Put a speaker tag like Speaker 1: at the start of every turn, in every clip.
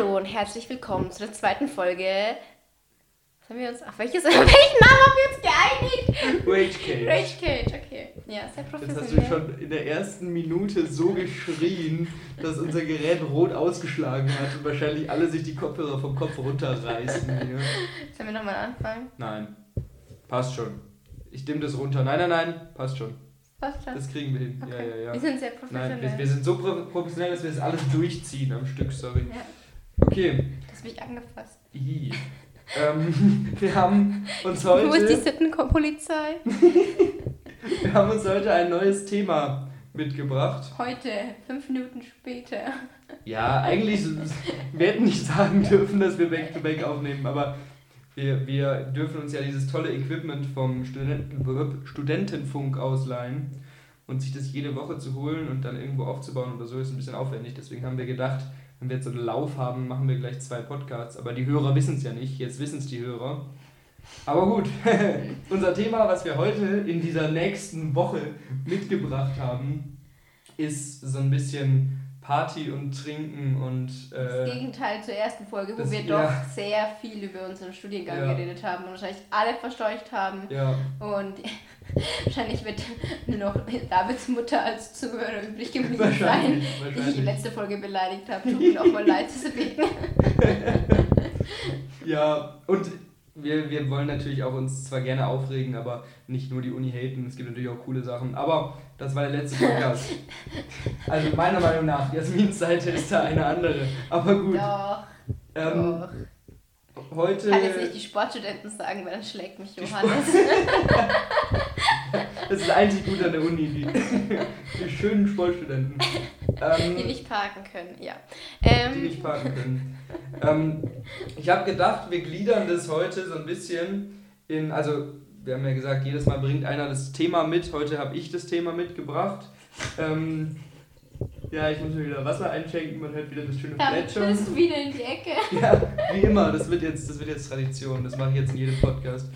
Speaker 1: Hallo und herzlich willkommen zu der zweiten Folge. Was haben wir uns. Auf welches, welchen Namen haben wir uns geeinigt?
Speaker 2: Rage Cage.
Speaker 1: Rage Cage, okay. Ja, sehr
Speaker 2: Jetzt hast du
Speaker 1: professionell.
Speaker 2: schon in der ersten Minute so geschrien, dass unser Gerät rot ausgeschlagen hat und wahrscheinlich alle sich die Kopfhörer vom Kopf runterreißen. Hier.
Speaker 1: Sollen wir nochmal anfangen?
Speaker 2: Nein, passt schon. Ich dimm das runter. Nein, nein, nein, passt schon.
Speaker 1: Passt schon.
Speaker 2: Das kriegen wir hin.
Speaker 1: Okay.
Speaker 2: Ja, ja, ja.
Speaker 1: Wir sind sehr professionell.
Speaker 2: Nein, wir, wir sind so pro- professionell, dass wir das alles durchziehen am Stück, sorry.
Speaker 1: ja,
Speaker 2: Okay.
Speaker 1: du hast mich angefasst.
Speaker 2: I. Ähm, wir haben uns
Speaker 1: Wo ist die
Speaker 2: heute,
Speaker 1: Sittenpolizei?
Speaker 2: wir haben uns heute ein neues Thema mitgebracht.
Speaker 1: Heute, fünf Minuten später.
Speaker 2: Ja, eigentlich, wir hätten nicht sagen dürfen, dass wir Back-to-Back aufnehmen, aber wir, wir dürfen uns ja dieses tolle Equipment vom Studenten, Studentenfunk ausleihen und sich das jede Woche zu holen und dann irgendwo aufzubauen oder so ist ein bisschen aufwendig. Deswegen haben wir gedacht, wenn wir jetzt so einen Lauf haben, machen wir gleich zwei Podcasts. Aber die Hörer wissen es ja nicht, jetzt wissen es die Hörer. Aber gut, unser Thema, was wir heute in dieser nächsten Woche mitgebracht haben, ist so ein bisschen Party und Trinken und
Speaker 1: Das
Speaker 2: äh,
Speaker 1: Gegenteil zur ersten Folge, wo
Speaker 2: das-
Speaker 1: wir
Speaker 2: ja.
Speaker 1: doch sehr viel über unseren Studiengang
Speaker 2: Ja.
Speaker 1: geredet haben und wahrscheinlich alle verscheucht haben.
Speaker 2: ja,
Speaker 1: Und wahrscheinlich wird nur noch Davids Mutter als Zuhörer übrig geblieben sein, die ich die letzte Folge beleidigt habe. Tut mir auch mal leid, deswegen.
Speaker 2: Ja, und wir, wir wollen natürlich auch uns zwar gerne aufregen, aber nicht nur die Uni haten. Es gibt natürlich auch coole Sachen. Aber das war der letzte Podcast. Also meiner Meinung nach, Jasmins Seite ist da eine andere. Aber gut.
Speaker 1: Doch,
Speaker 2: Ähm,
Speaker 1: doch.
Speaker 2: Heute.
Speaker 1: Ich kann jetzt nicht die Sportstudenten sagen, weil dann schlägt mich
Speaker 2: Die
Speaker 1: Johannes.
Speaker 2: Das ist einzig gut an der Uni, die, die schönen Sportstudenten. Ähm,
Speaker 1: die nicht parken können, ja.
Speaker 2: die
Speaker 1: Ähm,
Speaker 2: nicht parken können. Ähm, ich habe gedacht, wir gliedern das heute so ein bisschen in, also wir haben ja gesagt, jedes Mal bringt einer das Thema mit. Heute habe ich das Thema mitgebracht. Ähm, ja, ich muss mir wieder Wasser einschenken, man hört wieder das schöne Plätschern.
Speaker 1: bist wieder in die Ecke.
Speaker 2: Ja, wie immer, das wird jetzt, das wird jetzt Tradition, das mache ich jetzt in jedem Podcast.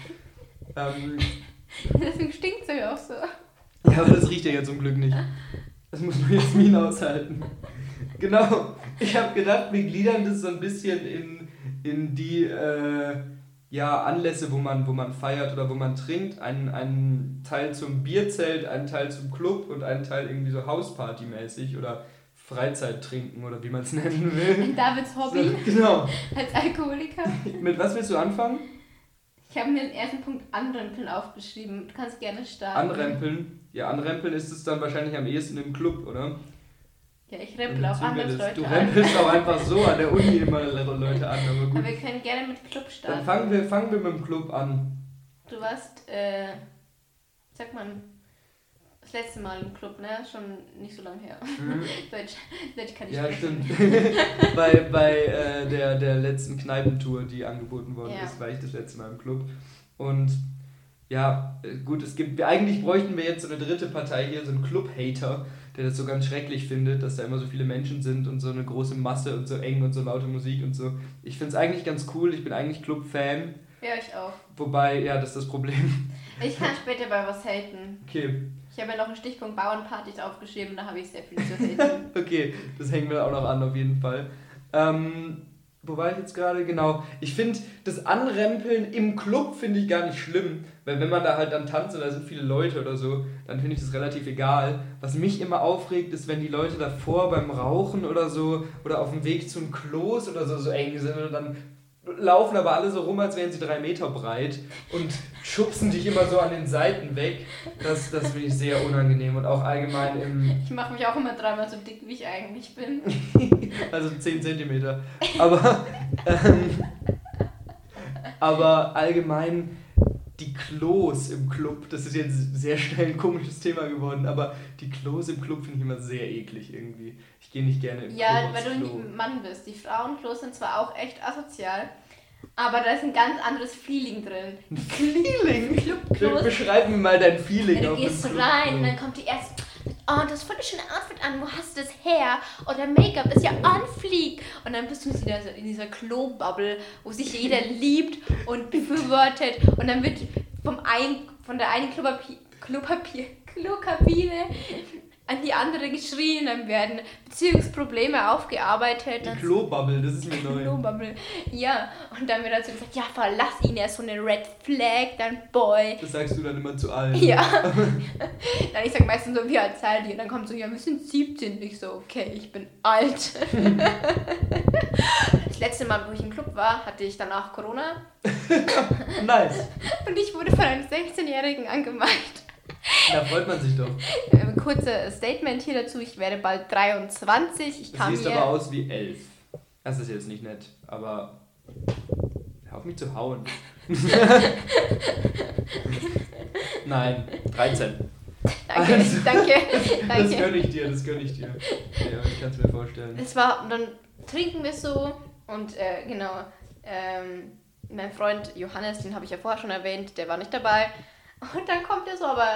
Speaker 2: Ähm,
Speaker 1: Deswegen stinkt es ja auch so.
Speaker 2: Ja, aber das riecht ja jetzt zum Glück nicht. Das muss nur Jasmin aushalten. Genau. Ich habe gedacht, wir gliedern das so ein bisschen in, in die äh, ja, Anlässe, wo man, wo man feiert oder wo man trinkt. Einen, einen Teil zum Bierzelt, einen Teil zum Club und einen Teil irgendwie so Hausparty-mäßig oder Freizeittrinken oder wie man es nennen will.
Speaker 1: Davids Hobby
Speaker 2: So, genau.
Speaker 1: als Alkoholiker.
Speaker 2: Mit was willst du anfangen?
Speaker 1: Ich habe mir den ersten Punkt Anrempeln aufgeschrieben. Du kannst gerne starten.
Speaker 2: Anrempeln. Ja, anrempeln ist es dann wahrscheinlich am ehesten im Club, oder?
Speaker 1: Ja, ich rempel auch andere. Leute
Speaker 2: Du
Speaker 1: an.
Speaker 2: rempelst auch einfach so an der Uni immer Leute an, aber gut.
Speaker 1: Aber wir können gerne mit Club starten.
Speaker 2: Dann fangen wir, fangen wir mit dem Club an.
Speaker 1: Du warst, äh, sag mal, das letzte Mal im Club, ne? Schon nicht so lange her. Deutsch, Deutsch kann ich
Speaker 2: Ja,
Speaker 1: sprechen.
Speaker 2: stimmt. bei bei äh, der, der letzten Kneipentour, die angeboten worden
Speaker 1: Ja.
Speaker 2: ist, war ich das letzte Mal im Club. Und ja, äh, gut, es gibt, eigentlich bräuchten wir jetzt so eine dritte Partei hier, so einen Club-Hater, der das so ganz schrecklich findet, dass da immer so viele Menschen sind und so eine große Masse und so eng und so laute Musik und so. Ich finde es eigentlich ganz cool, ich bin eigentlich Club-Fan,
Speaker 1: Ja, ich auch.
Speaker 2: wobei, ja, das ist das Problem.
Speaker 1: Ich kann später bei was haten.
Speaker 2: Okay,
Speaker 1: Ich habe ja noch einen Stichpunkt Bauernpartys aufgeschrieben, da habe ich sehr viel zu haten.
Speaker 2: Okay, das hängen wir auch noch an, auf jeden Fall. Ähm, wo war ich jetzt gerade? Genau. Ich finde, das Anrempeln im Club finde ich gar nicht schlimm, weil wenn man da halt dann tanzt und da sind viele Leute oder so, dann finde ich das relativ egal. Was mich immer aufregt, ist, wenn die Leute davor beim Rauchen oder so oder auf dem Weg zum Klos oder so so eng sind und dann laufen aber alle so rum, als wären sie drei Meter breit und schubsen dich immer so an den Seiten weg. Das, das finde ich sehr unangenehm und auch allgemein im,
Speaker 1: Ich mache mich auch immer dreimal so dick, wie ich eigentlich bin.
Speaker 2: Also 10 Zentimeter. Aber, ähm, aber allgemein die Klos im Club, das ist jetzt sehr schnell ein komisches Thema geworden, aber die Klos im Club finde ich immer sehr eklig irgendwie. Ich gehe nicht gerne im
Speaker 1: Ja,
Speaker 2: Club
Speaker 1: weil du
Speaker 2: Klo.
Speaker 1: ein Mann bist. Die Frauenklos sind zwar auch echt asozial, aber da ist ein ganz anderes Feeling drin.
Speaker 2: Ein Feeling?
Speaker 1: Clubklos.
Speaker 2: Beschreib mir mal dein Feeling
Speaker 1: Ja, du gehst rein und dann kommt die erste. Oh, du hast voll das schöne Outfit an. Wo hast du das her? Oder Make-up ist ja on fleek. Und dann bist du in dieser, in dieser Klo-Bubble, wo sich jeder liebt und befürwortet. Und dann wird vom ein, von der einen Klopapier, Klopapier, Klokabine an die andere geschrien, dann werden Beziehungsprobleme aufgearbeitet.
Speaker 2: Die Klobubble, das ist mir neu.
Speaker 1: Klobubble. Ja, und dann wird dazu gesagt, ja, verlass ihn, er ist so eine Red Flag, dein Boy.
Speaker 2: Das sagst du dann immer zu allen.
Speaker 1: Ja. dann ich sag meistens so, wie alt seid ihr? Dann kommt so, ja, wir sind 17. Ich so, okay, ich bin alt. das letzte Mal, wo ich im Club war, hatte ich danach Corona.
Speaker 2: nice.
Speaker 1: Und ich wurde von einem 16-Jährigen angemacht.
Speaker 2: Da freut man sich doch.
Speaker 1: Ein kurzes Statement hier dazu. Ich werde bald 23. Ich
Speaker 2: kam Siehst aber aus wie 11. Das ist jetzt nicht nett, aber hör auf mich zu hauen. Nein, 13.
Speaker 1: Danke, also, danke,
Speaker 2: danke. Das gönne ich dir, das gönne ich dir. Ja, ich kann es mir vorstellen.
Speaker 1: Es war, dann trinken wir so und äh, genau, ähm, mein Freund Johannes, den habe ich ja vorher schon erwähnt, der war nicht dabei. Und dann kommt er so, aber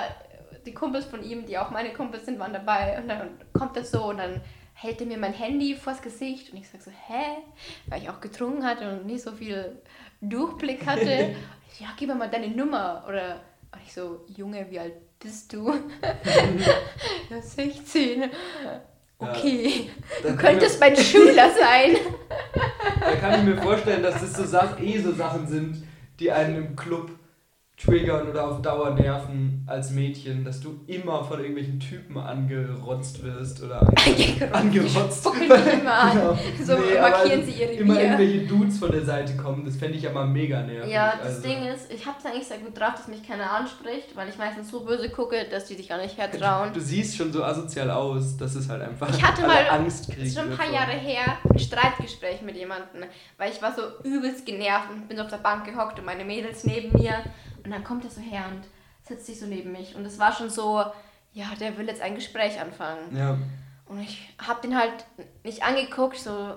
Speaker 1: die Kumpels von ihm, die auch meine Kumpels sind, waren dabei. Und dann kommt er so und dann hält er mir mein Handy vors Gesicht und ich sage so, hä? Weil ich auch getrunken hatte und nicht so viel Durchblick hatte. ich, ja, gib mir mal deine Nummer. Oder und ich so, Junge, wie alt bist du? ja, 16. Okay, ja, du könntest mein Schüler sein.
Speaker 2: da kann ich mir vorstellen, dass das so Sachen, eh so Sachen sind, die einen im Club triggern oder auf Dauer nerven als Mädchen, dass du immer von irgendwelchen Typen angerotzt wirst oder ange angerotzt.
Speaker 1: immer an. genau. So nee, markieren sie ihre
Speaker 2: Immer Bier. irgendwelche Dudes von der Seite kommen, das fände ich ja mal mega nervig.
Speaker 1: Ja, das also. Ding ist, ich habe es eigentlich sehr gut drauf, dass mich keiner anspricht, weil ich meistens so böse gucke, dass die sich gar nicht hertrauen.
Speaker 2: Du, du siehst schon so asozial aus, dass es halt einfach
Speaker 1: ich hatte mal, Angst kriegt. Das ist schon ein paar Jahre her, ein Streitgespräch mit jemandem, weil ich war so übelst genervt und bin so auf der Bank gehockt und meine Mädels neben mir und dann kommt er so her und setzt sich so neben mich. Und es war schon so, ja, der will jetzt ein Gespräch anfangen.
Speaker 2: Ja.
Speaker 1: Und ich hab den halt nicht angeguckt, so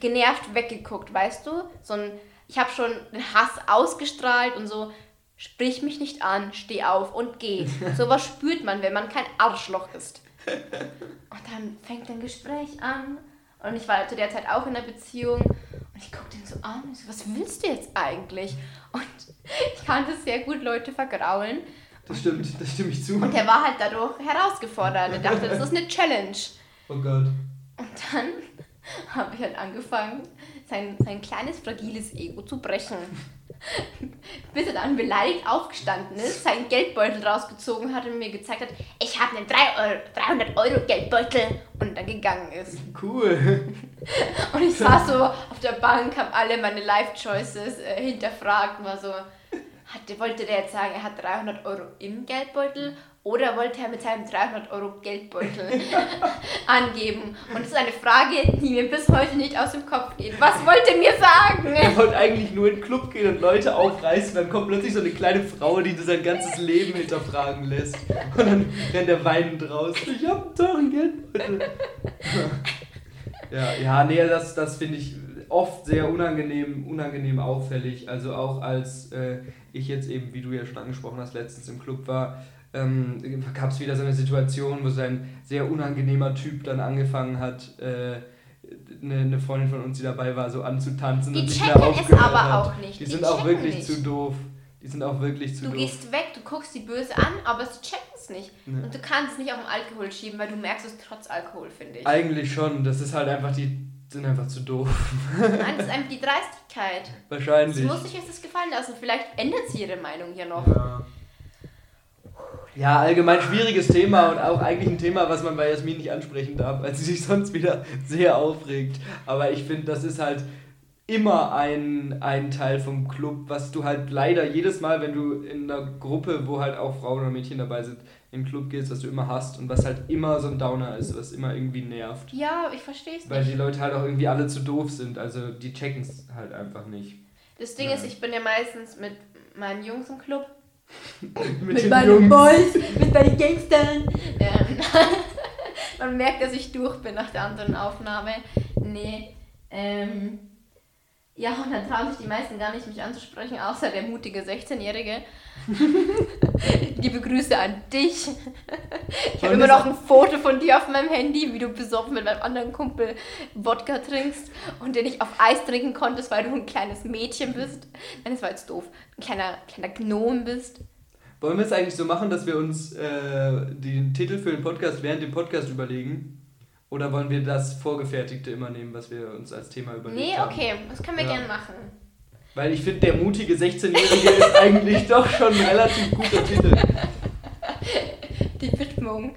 Speaker 1: genervt weggeguckt, weißt du? So ein, ich habe schon den Hass ausgestrahlt und so, sprich mich nicht an, steh auf und geh. so was spürt man, wenn man kein Arschloch ist. Und dann fängt ein Gespräch an. Und ich war zu der Zeit auch in einer Beziehung. Und ich guck den so an und so, was willst du jetzt eigentlich? Und ich kann das sehr gut Leute vergraulen.
Speaker 2: Das stimmt, das stimme ich zu.
Speaker 1: Und er war halt dadurch herausgefordert. Er dachte, das ist eine Challenge.
Speaker 2: Oh Gott.
Speaker 1: Und dann habe ich halt angefangen, sein, sein kleines, fragiles Ego zu brechen. Bis er dann beleidigt aufgestanden ist, seinen Geldbeutel rausgezogen hat und mir gezeigt hat, ich habe einen 300 Euro Geldbeutel und dann gegangen ist.
Speaker 2: Cool.
Speaker 1: Und ich saß so auf der Bank, habe alle meine Life-Choices äh, hinterfragt und war so, hatte, wollte der jetzt sagen, er hat 300 Euro im Geldbeutel oder wollte er mit seinem 300 Euro Geldbeutel angeben? Und das ist eine Frage, die mir bis heute nicht aus dem Kopf geht. Was wollte er mir sagen?
Speaker 2: Er wollte eigentlich nur in den Club gehen und Leute aufreißen. Dann kommt plötzlich so eine kleine Frau, die sein ganzes Leben hinterfragen lässt. Und dann rennt er weinend raus. Ich hab einen teuren Geldbeutel. ja, ja, nee, das, das finde ich oft sehr unangenehm, unangenehm auffällig. Also auch als äh, ich jetzt eben, wie du ja schon angesprochen hast, letztens im Club war, ähm, gab es wieder so eine Situation, wo so ein sehr unangenehmer Typ dann angefangen hat, äh, eine, eine Freundin von uns, die dabei war, so anzutanzen
Speaker 1: die
Speaker 2: und
Speaker 1: mehr aufgehört aber hat. auch nicht.
Speaker 2: Die, die sind auch wirklich nicht. zu doof. Die sind auch wirklich zu
Speaker 1: du
Speaker 2: doof.
Speaker 1: Du gehst weg, du guckst sie böse an, aber sie checken es nicht. Ne. Und du kannst es nicht auf den Alkohol schieben, weil du merkst es trotz Alkohol, finde ich.
Speaker 2: Eigentlich schon. Das ist halt einfach die sind einfach zu doof.
Speaker 1: Nein, das ist einfach die Dreistigkeit.
Speaker 2: Wahrscheinlich. Sie
Speaker 1: muss sich jetzt das gefallen lassen. Vielleicht ändert sie ihre Meinung hier noch.
Speaker 2: Ja. Ja, allgemein schwieriges Thema und auch eigentlich ein Thema, was man bei Jasmin nicht ansprechen darf, weil sie sich sonst wieder sehr aufregt. Aber ich finde, das ist halt immer ein, ein Teil vom Club, was du halt leider jedes Mal, wenn du in einer Gruppe, wo halt auch Frauen oder Mädchen dabei sind, im Club gehst, was du immer hast und was halt immer so ein Downer ist, was immer irgendwie nervt.
Speaker 1: Ja, ich verstehe es nicht.
Speaker 2: Weil die Leute halt auch irgendwie alle zu doof sind, also die checken es halt einfach nicht.
Speaker 1: Das Ding ja. ist, ich bin ja meistens mit meinen Jungs im Club
Speaker 2: mit, mit meinen Jungs.
Speaker 1: Boys, mit meinen Gangstern. Ähm, man merkt, dass ich durch bin nach der anderen Aufnahme. Nee. Ähm, ja, und dann trauen sich die meisten gar nicht, mich anzusprechen, außer der mutige 16-Jährige. Liebe Grüße an dich. Ich habe immer noch ein Foto von dir auf meinem Handy, wie du besoffen mit meinem anderen Kumpel Wodka trinkst und den ich auf Eis trinken konntest, weil du ein kleines Mädchen bist. Nein, das war jetzt doof. Ein kleiner, kleiner Gnom bist.
Speaker 2: Wollen wir es eigentlich so machen, dass wir uns äh, den Titel für den Podcast während dem Podcast überlegen? Oder wollen wir das Vorgefertigte immer nehmen, was wir uns als Thema überlegt
Speaker 1: Nee,
Speaker 2: haben?
Speaker 1: okay, das können wir
Speaker 2: Ja.
Speaker 1: gerne machen.
Speaker 2: Weil ich finde, der mutige 16-Jährige ist eigentlich doch schon ein relativ guter Titel.
Speaker 1: Die Widmung.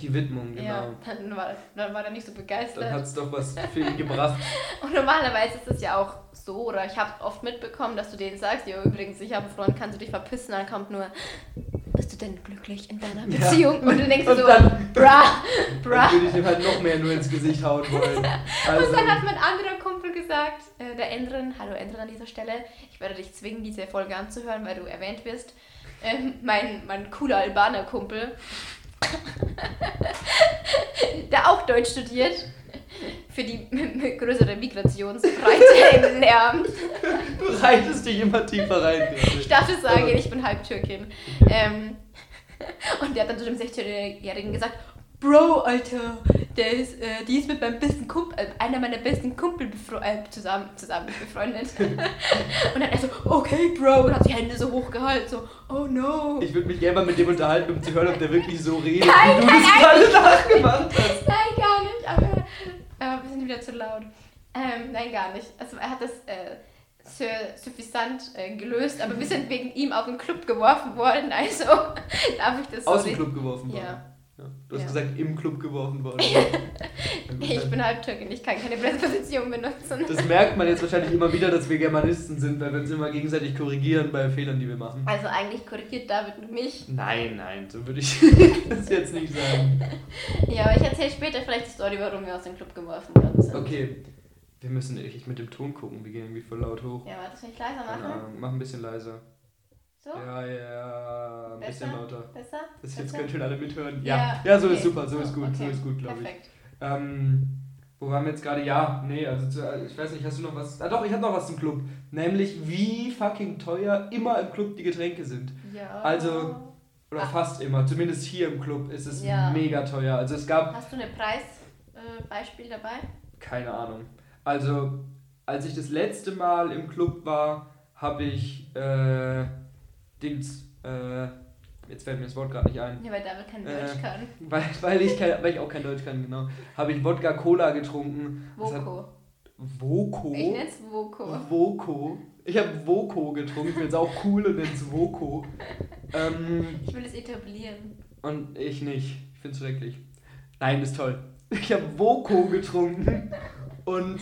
Speaker 2: Die Widmung, genau.
Speaker 1: Ja, dann war, dann war er nicht so
Speaker 2: Dann
Speaker 1: begeistert.
Speaker 2: hat es doch was für ihn gebracht.
Speaker 1: Und normalerweise ist es ja auch so, oder ich habe oft mitbekommen, dass du denen sagst, ja übrigens, ich habe einen Freund, kannst du dich verpissen, dann kommt nur, bist du denn glücklich in deiner
Speaker 2: Ja.
Speaker 1: Beziehung? Und du denkst
Speaker 2: Und
Speaker 1: so,
Speaker 2: dann-
Speaker 1: bra,
Speaker 2: Dann
Speaker 1: bra.
Speaker 2: würde ich ihm halt noch mehr nur ins Gesicht hauen wollen. Also,
Speaker 1: Und dann hat mein anderer Kumpel gesagt, äh, der Endrin, hallo Endrin an dieser Stelle, ich werde dich zwingen, diese Folge anzuhören, weil du erwähnt wirst. Ähm, mein, mein cooler Albaner-Kumpel, der auch Deutsch studiert, für die größere Migrationsbreite im Lärm.
Speaker 2: du reitest dich immer tiefer rein.
Speaker 1: Ich darf es sagen, ich bin halb Türkin. Ähm, und der hat dann zu dem 16-Jährigen gesagt, Bro, Alter, der ist, äh, die ist mit meinem besten Kumpel, äh, einer meiner besten Kumpel äh, zusammen, zusammen befreundet. und dann er so, okay, Bro, und hat die Hände so hochgehalten, so, oh no.
Speaker 2: Ich würde mich gerne mal mit dem unterhalten, um zu hören, ob der wirklich so redet,
Speaker 1: Nein,
Speaker 2: wie du
Speaker 1: nein,
Speaker 2: das gerade nachgemacht hast.
Speaker 1: Nein, gar nicht, aber äh, wir sind wieder zu laut. Ähm, nein, gar nicht. Also er hat das äh, sehr suffisant äh, gelöst, aber wir sind wegen ihm auf den Club geworfen worden, also darf ich das so
Speaker 2: Aus dem Club geworfen worden.
Speaker 1: Ja.
Speaker 2: Ja. Du hast
Speaker 1: Ja.
Speaker 2: gesagt, im Club geworfen worden.
Speaker 1: Ich bin Halbtürkin, ich kann keine Präposition benutzen.
Speaker 2: das merkt man jetzt wahrscheinlich immer wieder, dass wir Germanisten sind, weil wir uns immer gegenseitig korrigieren bei Fehlern, die wir machen.
Speaker 1: Also eigentlich korrigiert David mich.
Speaker 2: Nein, nein, so würde ich das jetzt nicht sagen.
Speaker 1: Ja, aber ich erzähle später vielleicht die Story, warum wir aus dem Club geworfen worden sind.
Speaker 2: Okay, wir müssen echt mit dem Ton gucken, wir gehen irgendwie voll laut hoch.
Speaker 1: Ja, warte, soll ich leiser machen?
Speaker 2: Ahnung, mach ein bisschen leiser.
Speaker 1: So?
Speaker 2: Ja, ja, ein bisschen
Speaker 1: Besser?
Speaker 2: lauter.
Speaker 1: Besser?
Speaker 2: Das jetzt können schon alle mithören.
Speaker 1: Ja,
Speaker 2: Ja, ja, so ist
Speaker 1: okay.
Speaker 2: super, so ist gut, so
Speaker 1: okay.
Speaker 2: ist gut, glaube ich. Ähm, wo waren wir jetzt gerade? Ja, nee, also zu, ich weiß nicht, hast du noch was? Ah doch, ich habe noch was zum Club. Nämlich, wie fucking teuer immer im Club die Getränke sind.
Speaker 1: Ja.
Speaker 2: Also- Oder
Speaker 1: Ah.
Speaker 2: fast immer. Zumindest hier im Club ist es
Speaker 1: Ja.
Speaker 2: mega teuer. Also es gab,
Speaker 1: Hast du ein Preisbeispiel äh, dabei?
Speaker 2: keine Ahnung. Also, als ich das letzte Mal im Club war, habe ich, äh, Dings, äh, jetzt fällt mir das Wort gerade nicht ein.
Speaker 1: Ja, weil David kein
Speaker 2: Äh,
Speaker 1: Deutsch kann.
Speaker 2: Weil, weil, ich kein, weil ich auch kein Deutsch kann, genau. Habe ich Wodka Cola getrunken.
Speaker 1: Voko.
Speaker 2: Voko?
Speaker 1: Ich nenn's Voko.
Speaker 2: Voko. Ich habe Voko getrunken. Ich bin jetzt auch cool und nenn's Voko. Ähm,
Speaker 1: Ich will es etablieren.
Speaker 2: und ich nicht. Ich find's schrecklich. Nein, ist toll. Ich habe Voko getrunken und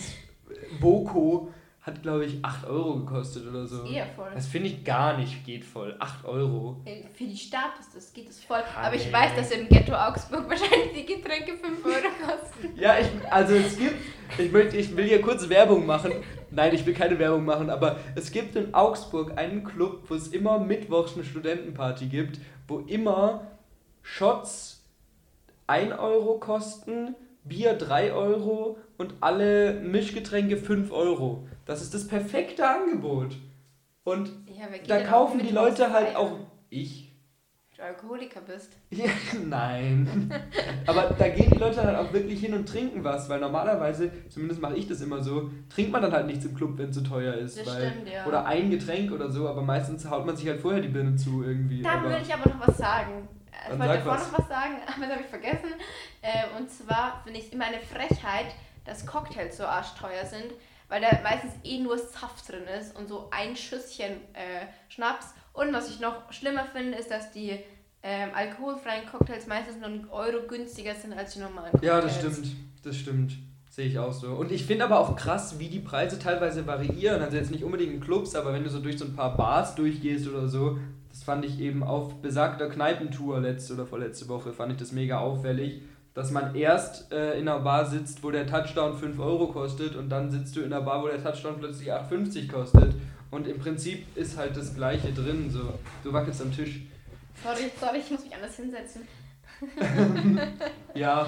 Speaker 2: Voko hat, glaube ich, 8 Euro gekostet oder so.
Speaker 1: Eher voll.
Speaker 2: Das finde ich gar nicht geht voll. 8 Euro.
Speaker 1: Ey, Für die Stadt ist das, geht es voll.
Speaker 2: Ah,
Speaker 1: Aber ich
Speaker 2: nee.
Speaker 1: weiß, dass im Ghetto Augsburg wahrscheinlich die Getränke 5 Euro kosten.
Speaker 2: Ja, ich, also es gibt, ich, möchte, ich will hier kurz Werbung machen. Nein, ich will keine Werbung machen, aber es gibt in Augsburg einen Club, wo es immer mittwochs eine Studentenparty gibt, wo immer Shots 1 Euro kosten, Bier 3 Euro und alle Mischgetränke 5 Euro. Das ist das perfekte Angebot. Und
Speaker 1: Ja,
Speaker 2: da kaufen die Leute halt auch. Ich?
Speaker 1: Wenn du Alkoholiker bist.
Speaker 2: Ja, nein. Aber da gehen die Leute halt auch wirklich hin und trinken was, weil normalerweise, zumindest mache ich das immer so, trinkt man dann halt nichts im Club, wenn es zu teuer ist.
Speaker 1: Das
Speaker 2: weil,
Speaker 1: stimmt, ja.
Speaker 2: Oder ein Getränk oder so, aber meistens haut man sich halt vorher die Birne zu irgendwie.
Speaker 1: Da
Speaker 2: aber,
Speaker 1: würde ich aber noch was sagen. Ich wollte davor
Speaker 2: was.
Speaker 1: noch was sagen, aber das habe ich vergessen. Äh, und zwar finde ich es immer eine Frechheit, dass Cocktails so arschteuer sind, weil da meistens eh nur Saft drin ist und so ein Schüsschen äh, Schnaps. Und was ich noch schlimmer finde, ist, dass die ähm, alkoholfreien Cocktails meistens nur einen Euro günstiger sind als die normalen Cocktails.
Speaker 2: Ja, das stimmt. Das stimmt. Sehe ich auch so. Und ich finde aber auch krass, wie die Preise teilweise variieren. Also jetzt nicht unbedingt in Clubs, aber wenn du so durch so ein paar Bars durchgehst oder so, das fand ich eben auf besagter Kneipentour letzte oder vorletzte Woche, fand ich das mega auffällig, dass man erst äh, in einer Bar sitzt, wo der Touchdown 5 Euro kostet und dann sitzt du in einer Bar, wo der Touchdown plötzlich 8,50 kostet. Und im Prinzip ist halt das Gleiche drin. So, du wackelst am Tisch.
Speaker 1: Sorry, sorry, ich muss mich anders hinsetzen.
Speaker 2: Ja,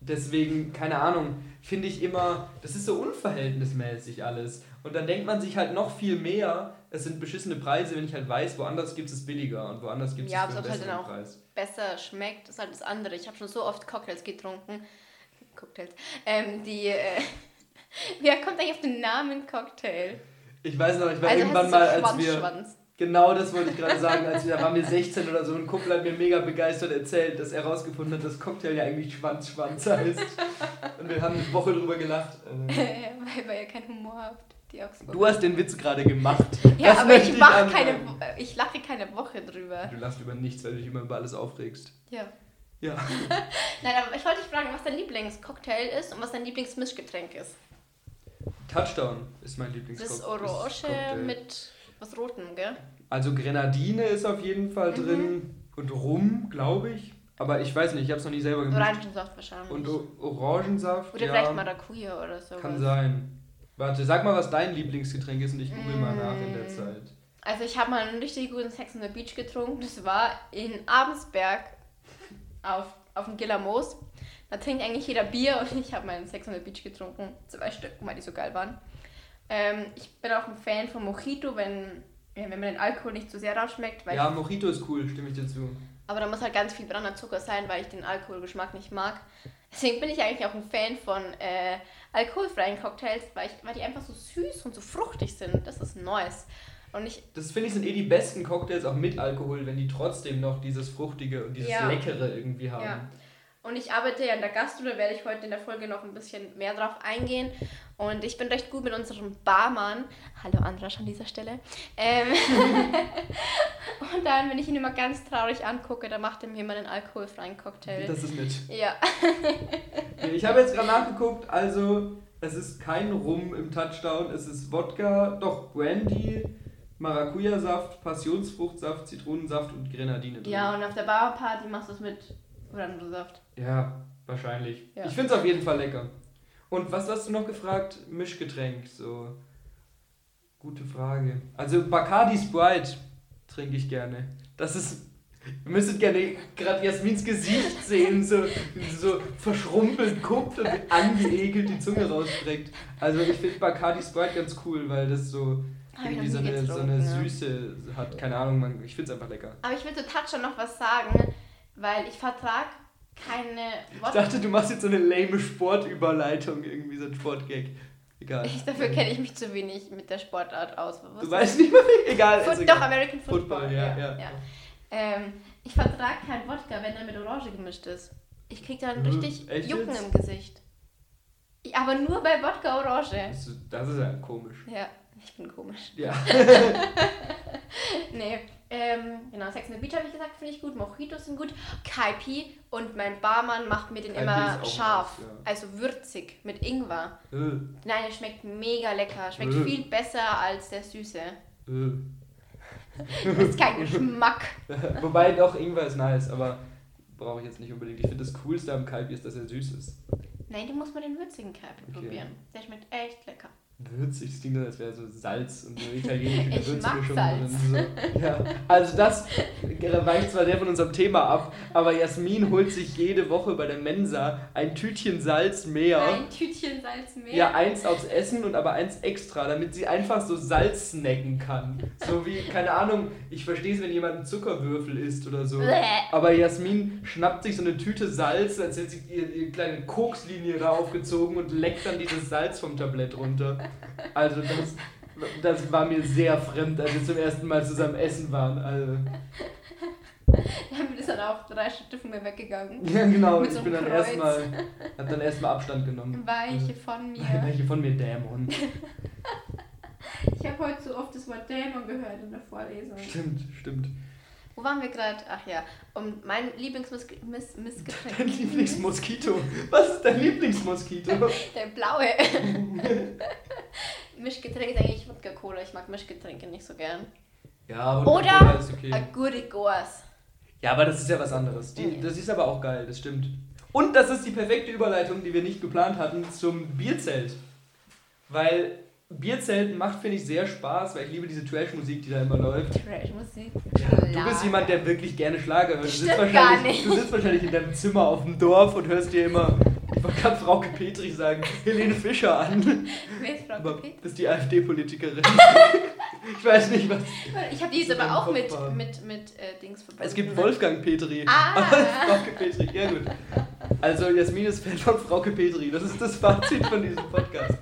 Speaker 2: deswegen, keine Ahnung, finde ich immer, das ist so unverhältnismäßig alles. Und dann denkt man sich halt noch viel mehr, es sind beschissene Preise, wenn ich halt weiß, woanders gibt es billiger und woanders gibt es
Speaker 1: Ja,
Speaker 2: für
Speaker 1: aber
Speaker 2: einen
Speaker 1: es halt
Speaker 2: Preis.
Speaker 1: besser schmeckt, ist halt das andere. Ich habe schon so oft Cocktails getrunken. Cocktails. Ähm, die. Äh, wer kommt eigentlich auf den Namen Cocktail?
Speaker 2: Ich weiß noch, ich war
Speaker 1: also
Speaker 2: irgendwann mal,
Speaker 1: es
Speaker 2: als wir. Genau das wollte ich gerade sagen. Als wir, da waren wir 16 oder so. Ein Kumpel hat mir mega begeistert erzählt, dass er herausgefunden hat, dass Cocktail ja eigentlich Schwanz-Schwanz heißt. Und wir haben eine Woche drüber gelacht. Äh,
Speaker 1: weil, weil ihr keinen Humor habt.
Speaker 2: Du hast den Witz gerade gemacht.
Speaker 1: ja,
Speaker 2: Das
Speaker 1: aber ich, mach
Speaker 2: anmerken.
Speaker 1: keine, ich lache keine Woche drüber.
Speaker 2: Du lachst über nichts, weil du dich immer über alles aufregst.
Speaker 1: Ja.
Speaker 2: Ja.
Speaker 1: Nein, aber ich wollte dich fragen, was dein Lieblingscocktail ist und was dein Lieblingsmischgetränk ist.
Speaker 2: Touchdown ist mein
Speaker 1: Das
Speaker 2: Lieblingscocktail.
Speaker 1: ist Orange mit was Rotem, gell?
Speaker 2: Also Grenadine ist auf jeden Fall
Speaker 1: Mhm.
Speaker 2: drin und Rum, glaube ich. Aber ich weiß nicht, ich habe es noch nie selber gemischt.
Speaker 1: Orangensaft wahrscheinlich.
Speaker 2: Und O- Orangensaft,
Speaker 1: Oder
Speaker 2: ja,
Speaker 1: vielleicht Maracuja oder so.
Speaker 2: kann sein. Warte, sag mal, was dein Lieblingsgetränk ist und ich google mal nach in der
Speaker 1: Mm.
Speaker 2: Zeit.
Speaker 1: Also ich habe mal einen richtig guten Sex on the Beach getrunken. Das war in Abensberg auf, auf dem Gillermoos. Da trinkt eigentlich jeder Bier und ich habe mal einen Sex on the Beach getrunken. Zwei Stück, weil die so geil waren. Ähm, ich bin auch ein Fan von Mojito, wenn, wenn man den Alkohol nicht zu sehr rausschmeckt. Weil
Speaker 2: Ja, Mojito ist cool, stimme ich dir zu.
Speaker 1: aber da muss halt ganz viel brauner Zucker sein, weil ich den Alkoholgeschmack nicht mag. Deswegen bin ich eigentlich auch ein Fan von äh, alkoholfreien Cocktails, weil, ich, weil die einfach so süß und so fruchtig sind. Das ist nice. Und ich,
Speaker 2: Das finde ich sind eh die besten Cocktails auch mit Alkohol, wenn die trotzdem noch dieses Fruchtige und dieses
Speaker 1: Ja.
Speaker 2: Leckere irgendwie haben.
Speaker 1: Ja. Und ich arbeite ja in der Gastro, da werde ich heute in der Folge noch ein bisschen mehr drauf eingehen. Und ich bin recht gut mit unserem Barmann. Hallo Andrasch an dieser Stelle. Ähm und dann, wenn ich ihn immer ganz traurig angucke, dann macht er mir immer einen alkoholfreien Cocktail.
Speaker 2: Das ist nett.
Speaker 1: ja.
Speaker 2: Ich habe jetzt gerade nachgeguckt, also es ist kein Rum im Touchdown, es ist Wodka, doch Brandy, Maracuja-Saft, Passionsfruchtsaft, Zitronensaft und Grenadine drin.
Speaker 1: ja, und auf der Barparty machst du es mit Orangensaft.
Speaker 2: Ja, wahrscheinlich.
Speaker 1: Ja.
Speaker 2: Ich finde es auf jeden Fall lecker. Und was hast du noch gefragt? Mischgetränk, so. Gute Frage. Also Bacardi Sprite trinke ich gerne. Das ist. Ihr müsstet gerne gerade Jasmins Gesicht sehen, so, so verschrumpelt guckt und angeekelt die Zunge rausstreckt. Also ich finde Bacardi Sprite ganz cool, weil das so irgendwie so eine, so eine
Speaker 1: ja.
Speaker 2: Süße hat. Keine Ahnung, man, ich finde es einfach lecker.
Speaker 1: Aber ich will zu Toucher noch was sagen, weil ich vertrag keine
Speaker 2: Ich
Speaker 1: Wodka.
Speaker 2: dachte, du machst jetzt so eine lame Sportüberleitung, irgendwie so ein Sportgag. Egal.
Speaker 1: Ich, dafür kenne ich mich zu wenig mit der Sportart aus. Was
Speaker 2: Du weißt nicht mal, egal.
Speaker 1: Foot,
Speaker 2: egal.
Speaker 1: doch, American Football.
Speaker 2: Football, ja, ja.
Speaker 1: Ähm, ich vertrage kein Wodka, wenn er mit Orange gemischt ist. Ich krieg dann richtig
Speaker 2: echt
Speaker 1: Jucken
Speaker 2: jetzt?
Speaker 1: im Gesicht. Ich, aber nur bei Wodka Orange.
Speaker 2: Das ist- Das ist ja komisch.
Speaker 1: Ja, ich bin komisch.
Speaker 2: Ja.
Speaker 1: Nee, ähm, genau, Sex in the Beach habe ich gesagt, finde ich gut. Mojitos sind gut. Kaipi und mein Barmann macht mir den
Speaker 2: Kaipi
Speaker 1: immer scharf.
Speaker 2: nice, ja.
Speaker 1: Also würzig mit Ingwer.
Speaker 2: Äh,
Speaker 1: Nein, der schmeckt mega lecker. Schmeckt
Speaker 2: Äh.
Speaker 1: viel besser als der süße.
Speaker 2: äh.
Speaker 1: Das ist kein Geschmack.
Speaker 2: Wobei doch, Ingwer ist nice, aber brauche ich jetzt nicht unbedingt. Ich finde das Coolste am Kalbi ist, dass er süß ist.
Speaker 1: Nein, du musst mal den würzigen Kaipi
Speaker 2: Okay.
Speaker 1: probieren. Der schmeckt echt lecker.
Speaker 2: Würzig, das klingt, als wäre so Salz und so italienische Gewürzmischung drin. So. Ja. Also das weicht zwar sehr von unserem Thema ab, aber Jasmin holt sich jede Woche bei der Mensa ein Tütchen Salz mehr.
Speaker 1: Ein Tütchen Salz mehr.
Speaker 2: Ja, eins aufs Essen und aber eins extra, damit sie einfach so Salz snacken kann. So wie, keine Ahnung, ich verstehe es, wenn jemand einen Zuckerwürfel isst oder so. Aber Jasmin schnappt sich so eine Tüte Salz, als hätte sie ihre kleine Kokslinie da aufgezogen und leckt dann dieses Salz vom Tablett runter. Also das, das war mir sehr fremd, als wir zum ersten Mal zusammen essen waren. Also,
Speaker 1: Damit ist dann auch drei Schritte von mir weggegangen.
Speaker 2: ja, genau,
Speaker 1: Mit
Speaker 2: ich
Speaker 1: so
Speaker 2: bin dann erstmal, hab dann erstmal Abstand genommen.
Speaker 1: Weiche von mir.
Speaker 2: Welche von mir Dämon.
Speaker 1: Ich habe heute so oft das Wort Dämon gehört in der Vorlesung.
Speaker 2: Stimmt, stimmt.
Speaker 1: Wo waren wir gerade? Ach ja, und mein Lieblingsmissgetränk.
Speaker 2: Dein Lieblingsmoskito. Was ist dein Lieblingsmoskito?
Speaker 1: Der blaue. Mischgetränk ist eigentlich Wodka-Cola. Ich mag Mischgetränke nicht so gern.
Speaker 2: Ja, aber
Speaker 1: Oder
Speaker 2: ist okay.
Speaker 1: Agurigos.
Speaker 2: Ja, aber das ist ja was anderes. Die, das ist aber auch geil, das stimmt. Und das ist die perfekte Überleitung, die wir nicht geplant hatten, zum Bierzelt. Weil Bierzelt macht, finde ich, sehr Spaß, weil ich liebe diese Trash-Musik, die da immer läuft.
Speaker 1: Trash-Musik.
Speaker 2: Du bist jemand, der wirklich gerne Schlager hört. Du sitzt, wahrscheinlich,
Speaker 1: nicht.
Speaker 2: du sitzt wahrscheinlich in deinem Zimmer auf dem Dorf und hörst dir immer, wollte gerade Frauke Petri sagen, Helene Fischer an.
Speaker 1: Wer ist Frau
Speaker 2: Aber
Speaker 1: Petri?
Speaker 2: das ist die AfD-Politikerin. ich weiß nicht, was.
Speaker 1: Ich habe die aber auch mit, mit, mit äh, Dings verbunden.
Speaker 2: Es gibt Wolfgang Petri.
Speaker 1: Ah.
Speaker 2: Frauke Petri, ja gut. Also Jasmin ist Fan von Frauke Petri. Das ist das Fazit von diesem Podcast.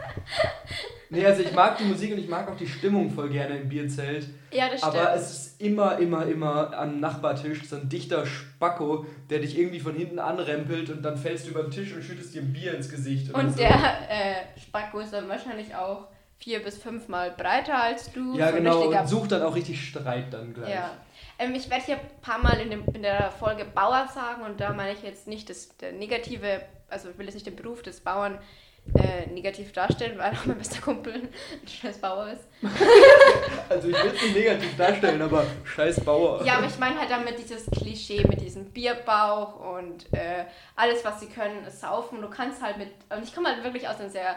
Speaker 2: Nee, also ich mag die Musik und ich mag auch die Stimmung voll gerne im Bierzelt.
Speaker 1: Ja, das stimmt.
Speaker 2: Aber es ist immer, immer, immer am Nachbartisch so ein dichter Spacko, der dich irgendwie von hinten anrempelt und dann fällst du über den Tisch und schüttest dir ein Bier ins Gesicht.
Speaker 1: Und
Speaker 2: so.
Speaker 1: der äh, Spacko ist dann wahrscheinlich auch vier bis fünfmal breiter als du.
Speaker 2: Ja,
Speaker 1: So
Speaker 2: genau, und sucht dann auch richtig Streit dann gleich.
Speaker 1: Ja. Ähm, ich werde hier ein paar Mal in, dem, in der Folge Bauer sagen und da meine ich jetzt nicht das der negative, also ich will jetzt nicht den Beruf des Bauern äh, negativ darstellen, weil auch mein bester Kumpel ein scheiß Bauer ist.
Speaker 2: Also ich will es nicht negativ darstellen, aber scheiß Bauer.
Speaker 1: Ja, aber ich meine halt damit dieses Klischee mit diesem Bierbauch und äh, alles, was sie können, ist saufen. Du kannst halt mit, und ich komme halt wirklich aus einem sehr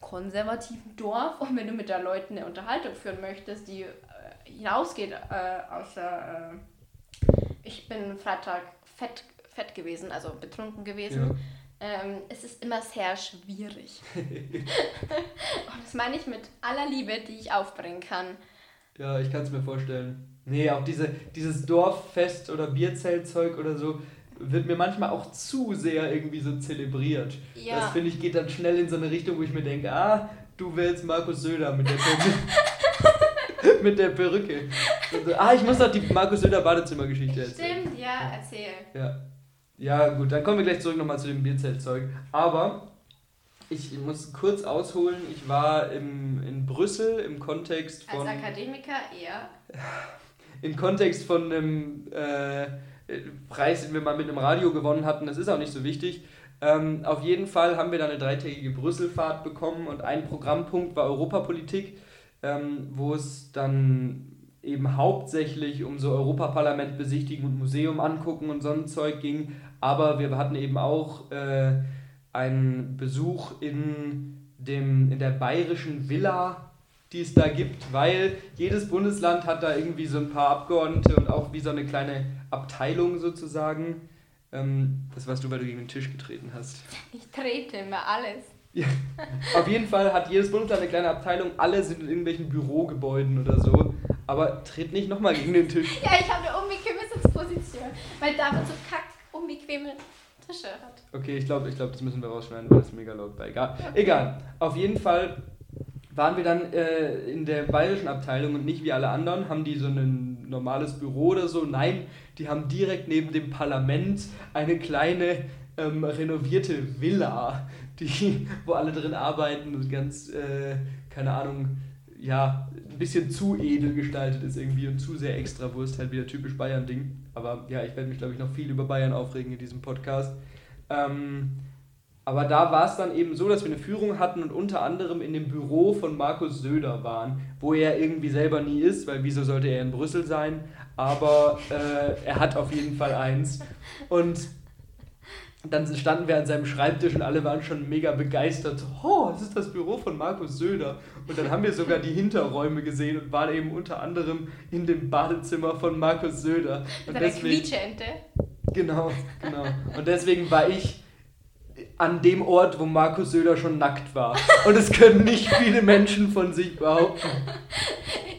Speaker 1: konservativen Dorf und wenn du mit da Leuten eine Unterhaltung führen möchtest, die äh, hinausgeht äh, außer äh, ich bin Freitag fett, fett gewesen, also betrunken gewesen. Ähm, es ist immer sehr schwierig. und das meine ich mit aller Liebe, die ich aufbringen kann.
Speaker 2: Ja, ich kann es mir vorstellen. Nee, auch diese, dieses Dorffest oder Bierzeltzeug oder so wird mir manchmal auch zu sehr irgendwie so zelebriert.
Speaker 1: Ja.
Speaker 2: Das finde ich geht dann schnell in so eine Richtung, wo ich mir denke, ah, du wählst Markus Söder mit der Perücke. mit der Perücke. So, ah, ich muss noch die Markus Söder Badezimmergeschichte erzählen.
Speaker 1: Stimmt, ja, erzähl.
Speaker 2: Ja. Ja, gut, dann kommen wir gleich zurück nochmal zu dem Bierzeltzeug. Aber ich muss kurz ausholen, ich war im, in Brüssel im Kontext
Speaker 1: Als
Speaker 2: von.
Speaker 1: Akademiker eher.
Speaker 2: im Kontext von einem äh, Preis, den wir mal mit einem Radio gewonnen hatten, das ist auch nicht so wichtig. Ähm, auf jeden Fall haben wir da eine dreitägige Brüsselfahrt bekommen und ein Programmpunkt war Europapolitik, ähm, wo es dann eben hauptsächlich um so Europaparlament besichtigen und Museum angucken und so ein Zeug ging. Aber wir hatten eben auch äh, einen Besuch in, dem, in der bayerischen Villa, die es da gibt, weil jedes Bundesland hat da irgendwie so ein paar Abgeordnete und auch wie so eine kleine Abteilung sozusagen. Ähm, das warst du, weil du gegen den Tisch getreten hast.
Speaker 1: Ich trete immer alles.
Speaker 2: Auf jeden Fall hat jedes Bundesland eine kleine Abteilung, alle sind in irgendwelchen Bürogebäuden oder so. Aber tritt nicht nochmal gegen den Tisch.
Speaker 1: Ja, ich habe eine unbequeme Sitzposition, weil David so kackt unbequeme Tische hat.
Speaker 2: Okay, ich glaube, ich glaub, das müssen wir rausschneiden, weil das mega laut war. Egal. Egal. Auf jeden Fall waren wir dann äh, in der bayerischen Abteilung und nicht wie alle anderen, haben die so ein normales Büro oder so. Nein, die haben direkt neben dem Parlament eine kleine ähm, renovierte Villa, die, wo alle drin arbeiten und ganz, äh, keine Ahnung, ja, ein bisschen zu edel gestaltet ist irgendwie und zu sehr Extrawurst, halt wieder typisch Bayern-Ding. Aber ja, ich werde mich, glaube ich, noch viel über Bayern aufregen in diesem Podcast. Ähm, aber da war es dann eben so, dass wir eine Führung hatten und unter anderem in dem Büro von Markus Söder waren, wo er irgendwie selber nie ist, weil wieso sollte er in Brüssel sein? Aber äh, er hat auf jeden Fall eins. Und dann standen wir an seinem Schreibtisch und alle waren schon mega begeistert. Oh, das ist das Büro von Markus Söder. Und dann haben wir sogar die Hinterräume gesehen und waren eben unter anderem in dem Badezimmer von Markus Söder.
Speaker 1: Mit
Speaker 2: Und
Speaker 1: einer
Speaker 2: deswegen,
Speaker 1: Quietscheente.
Speaker 2: genau, genau. Und deswegen war ich an dem Ort, wo Markus Söder schon nackt war. Und es können nicht viele Menschen von sich behaupten.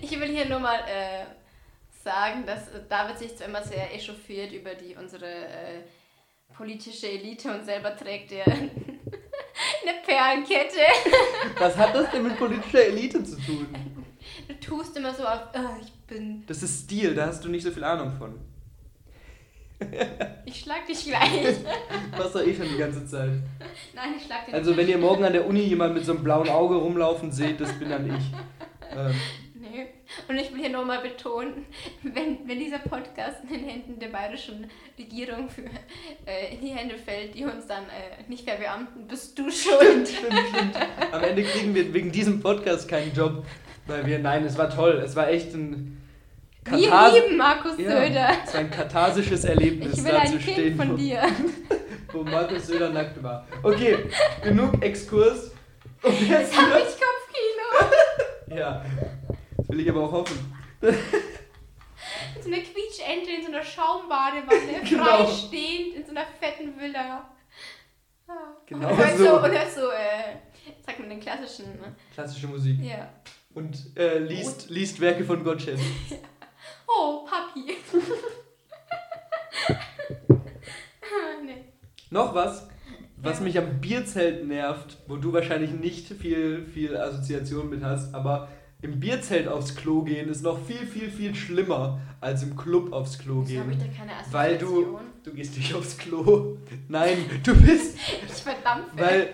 Speaker 1: Ich will hier nur mal äh, sagen, dass äh, David sich zwar immer sehr echauffiert über die unsere äh, politische Elite und selber trägt er eine Perlenkette.
Speaker 2: Was hat das denn mit politischer Elite zu tun?
Speaker 1: Du tust immer so auf, ah, ich bin,
Speaker 2: Das ist Stil, da hast du nicht so viel Ahnung von.
Speaker 1: Ich schlag dich gleich.
Speaker 2: Was doch eh schon die ganze Zeit.
Speaker 1: Nein, ich schlag dich
Speaker 2: Also wenn ihr morgen an der Uni jemand mit so einem blauen Auge rumlaufen seht, das bin dann ich. Ähm,
Speaker 1: Nee. Und ich will hier nochmal betonen, wenn, wenn dieser Podcast in den Händen der bayerischen Regierung für, äh, in die Hände fällt, die uns dann äh, nicht verbeamten, bist du schuld.
Speaker 2: stimmt, stimmt. Am Ende kriegen wir wegen diesem Podcast keinen Job, weil wir, nein, es war toll. Es war echt ein
Speaker 1: Wir
Speaker 2: Kathars-
Speaker 1: lieben Markus
Speaker 2: ja,
Speaker 1: Söder.
Speaker 2: Es war ein katharsisches Erlebnis,
Speaker 1: Ich will
Speaker 2: da
Speaker 1: ein
Speaker 2: zu
Speaker 1: Kind
Speaker 2: stehen,
Speaker 1: von
Speaker 2: wo,
Speaker 1: dir.
Speaker 2: wo Markus Söder nackt war. Okay, genug Exkurs. Und jetzt wieder,
Speaker 1: ich Kopfkino.
Speaker 2: ja, das will ich aber auch hoffen.
Speaker 1: So eine Quietschente in so einer Schaumbadewanne,
Speaker 2: Genau.
Speaker 1: freistehend in so einer fetten Villa. Ah.
Speaker 2: Genau
Speaker 1: und
Speaker 2: so.
Speaker 1: Und hört so, äh, sag mal den klassischen, ne?
Speaker 2: Klassische Musik.
Speaker 1: Ja.
Speaker 2: Und äh, liest, liest Werke von Gottsched.
Speaker 1: Oh, Papi. Nee.
Speaker 2: Noch was? Was mich am Bierzelt nervt, wo du wahrscheinlich nicht viel, viel Assoziation mit hast, aber im Bierzelt aufs Klo gehen ist noch viel, viel, viel schlimmer als im Club aufs Klo
Speaker 1: Wieso habe ich
Speaker 2: gehen.
Speaker 1: da keine Assoziation?
Speaker 2: Weil du, du gehst nicht aufs Klo. Nein, du bist,
Speaker 1: Ich verdampfe.
Speaker 2: weil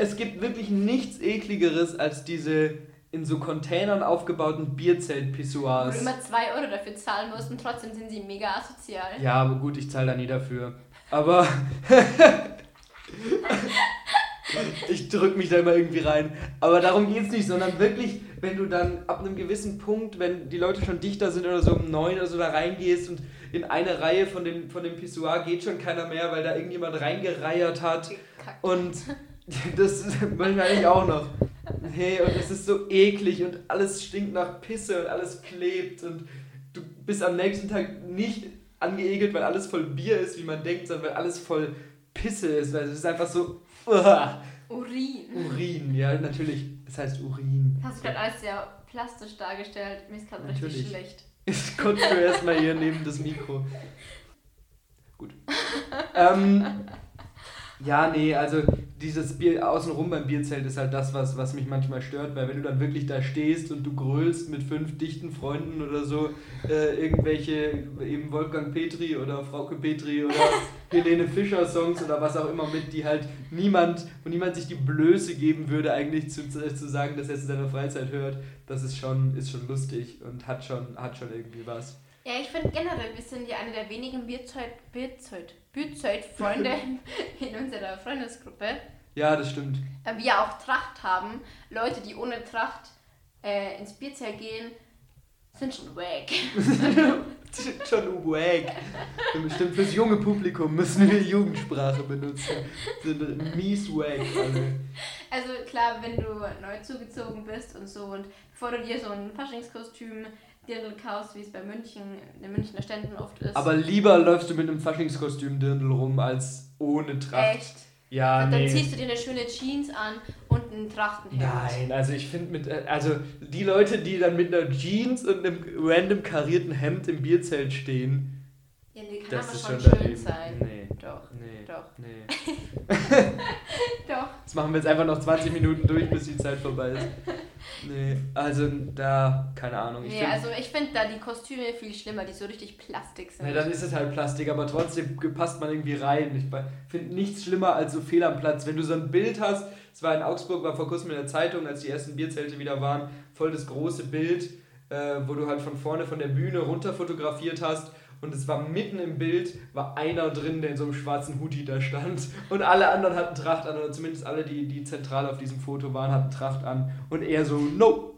Speaker 2: es gibt wirklich nichts ekligeres als diese in so Containern aufgebauten
Speaker 1: Wo du
Speaker 2: Bierzelt-Pissoirs.
Speaker 1: immer 2 Euro dafür zahlen musst und trotzdem sind sie mega asozial.
Speaker 2: Ja, aber gut, ich zahle da nie dafür. Aber ich drück mich da immer irgendwie rein. Aber darum geht's nicht, sondern wirklich, wenn du dann ab einem gewissen Punkt, wenn die Leute schon dichter sind oder so um neun oder so da reingehst und in eine Reihe von dem, von dem Pissoir geht schon keiner mehr, weil da irgendjemand reingereiert hat.
Speaker 1: Gekackt.
Speaker 2: Und das ist wahrscheinlich auch noch. Hey, und es ist so eklig und alles stinkt nach Pisse und alles klebt und du bist am nächsten Tag nicht angeekelt, weil alles voll Bier ist, wie man denkt, sondern weil alles voll Pisse ist. Weil es ist einfach so uah,
Speaker 1: Urin.
Speaker 2: Urin, ja, natürlich. Das heißt Urin.
Speaker 1: Hast du gerade alles sehr plastisch dargestellt. Mir ist gerade richtig
Speaker 2: Natürlich.
Speaker 1: schlecht.
Speaker 2: Kotzt du erstmal hier neben das Mikro. Gut. ähm, ja, nee, also dieses Bier außenrum beim Bierzelt ist halt das, was, was mich manchmal stört, weil wenn du dann wirklich da stehst und du grölst mit fünf dichten Freunden oder so, äh, irgendwelche, eben Wolfgang Petri oder Frauke Petri oder Helene Fischer Songs oder was auch immer mit, die halt niemand, wo niemand sich die Blöße geben würde, eigentlich zu, zu sagen, dass er es in seiner Freizeit hört, das ist schon, ist schon lustig und hat schon, hat schon irgendwie was.
Speaker 1: Ja, ich finde generell, wir sind ja eine der wenigen Bierzeit, Bierzeit, Bierzeit-Freunde in unserer Freundesgruppe.
Speaker 2: Ja, das stimmt.
Speaker 1: Äh, Wir auch Tracht haben. Leute, die ohne Tracht äh, ins Bierzelt gehen, sind schon wack.
Speaker 2: schon wack. Bestimmt fürs junge Publikum müssen wir Jugendsprache benutzen. Sind mies wack alle.
Speaker 1: Also klar, wenn du neu zugezogen bist und so und bevor du dir so ein Faschingskostüm Dirndl kaufst, wie es bei München, in den Münchner Ständen oft ist.
Speaker 2: Aber lieber läufst du mit einem Faschingskostüm Dirndl rum als ohne Tracht.
Speaker 1: Echt?
Speaker 2: Ja,
Speaker 1: und dann
Speaker 2: nee.
Speaker 1: ziehst du dir eine schöne Jeans an und ein Trachtenhemd.
Speaker 2: Nein, also ich finde mit, äh, also die Leute, die dann mit einer Jeans und einem random karierten Hemd im Bierzelt stehen,
Speaker 1: Ja, nee, kann
Speaker 2: das
Speaker 1: aber
Speaker 2: ist
Speaker 1: schon
Speaker 2: schon
Speaker 1: schön
Speaker 2: daneben.
Speaker 1: sein.
Speaker 2: Nee,
Speaker 1: Doch, doch,
Speaker 2: nee.
Speaker 1: doch.
Speaker 2: Das machen wir jetzt einfach noch 20 Minuten durch, bis die Zeit vorbei ist. Nee, also da, keine Ahnung. Ich
Speaker 1: Nee,
Speaker 2: find-
Speaker 1: also ich finde da die Kostüme viel schlimmer, die so richtig Plastik sind.
Speaker 2: Ja, dann ist es halt Plastik, aber trotzdem passt man irgendwie rein. Ich finde nichts schlimmer als so Fehl am Platz. Wenn du so ein Bild hast, es war in Augsburg, war vor kurzem in der Zeitung, als die ersten Bierzelte wieder waren, voll das große Bild, äh, wo du halt von vorne von der Bühne runter fotografiert hast. Und es war mitten im Bild, war einer drin, der in so einem schwarzen Hoodie da stand. Und alle anderen hatten Tracht an, oder zumindest alle, die, die zentral auf diesem Foto waren, hatten Tracht an. Und er so, no.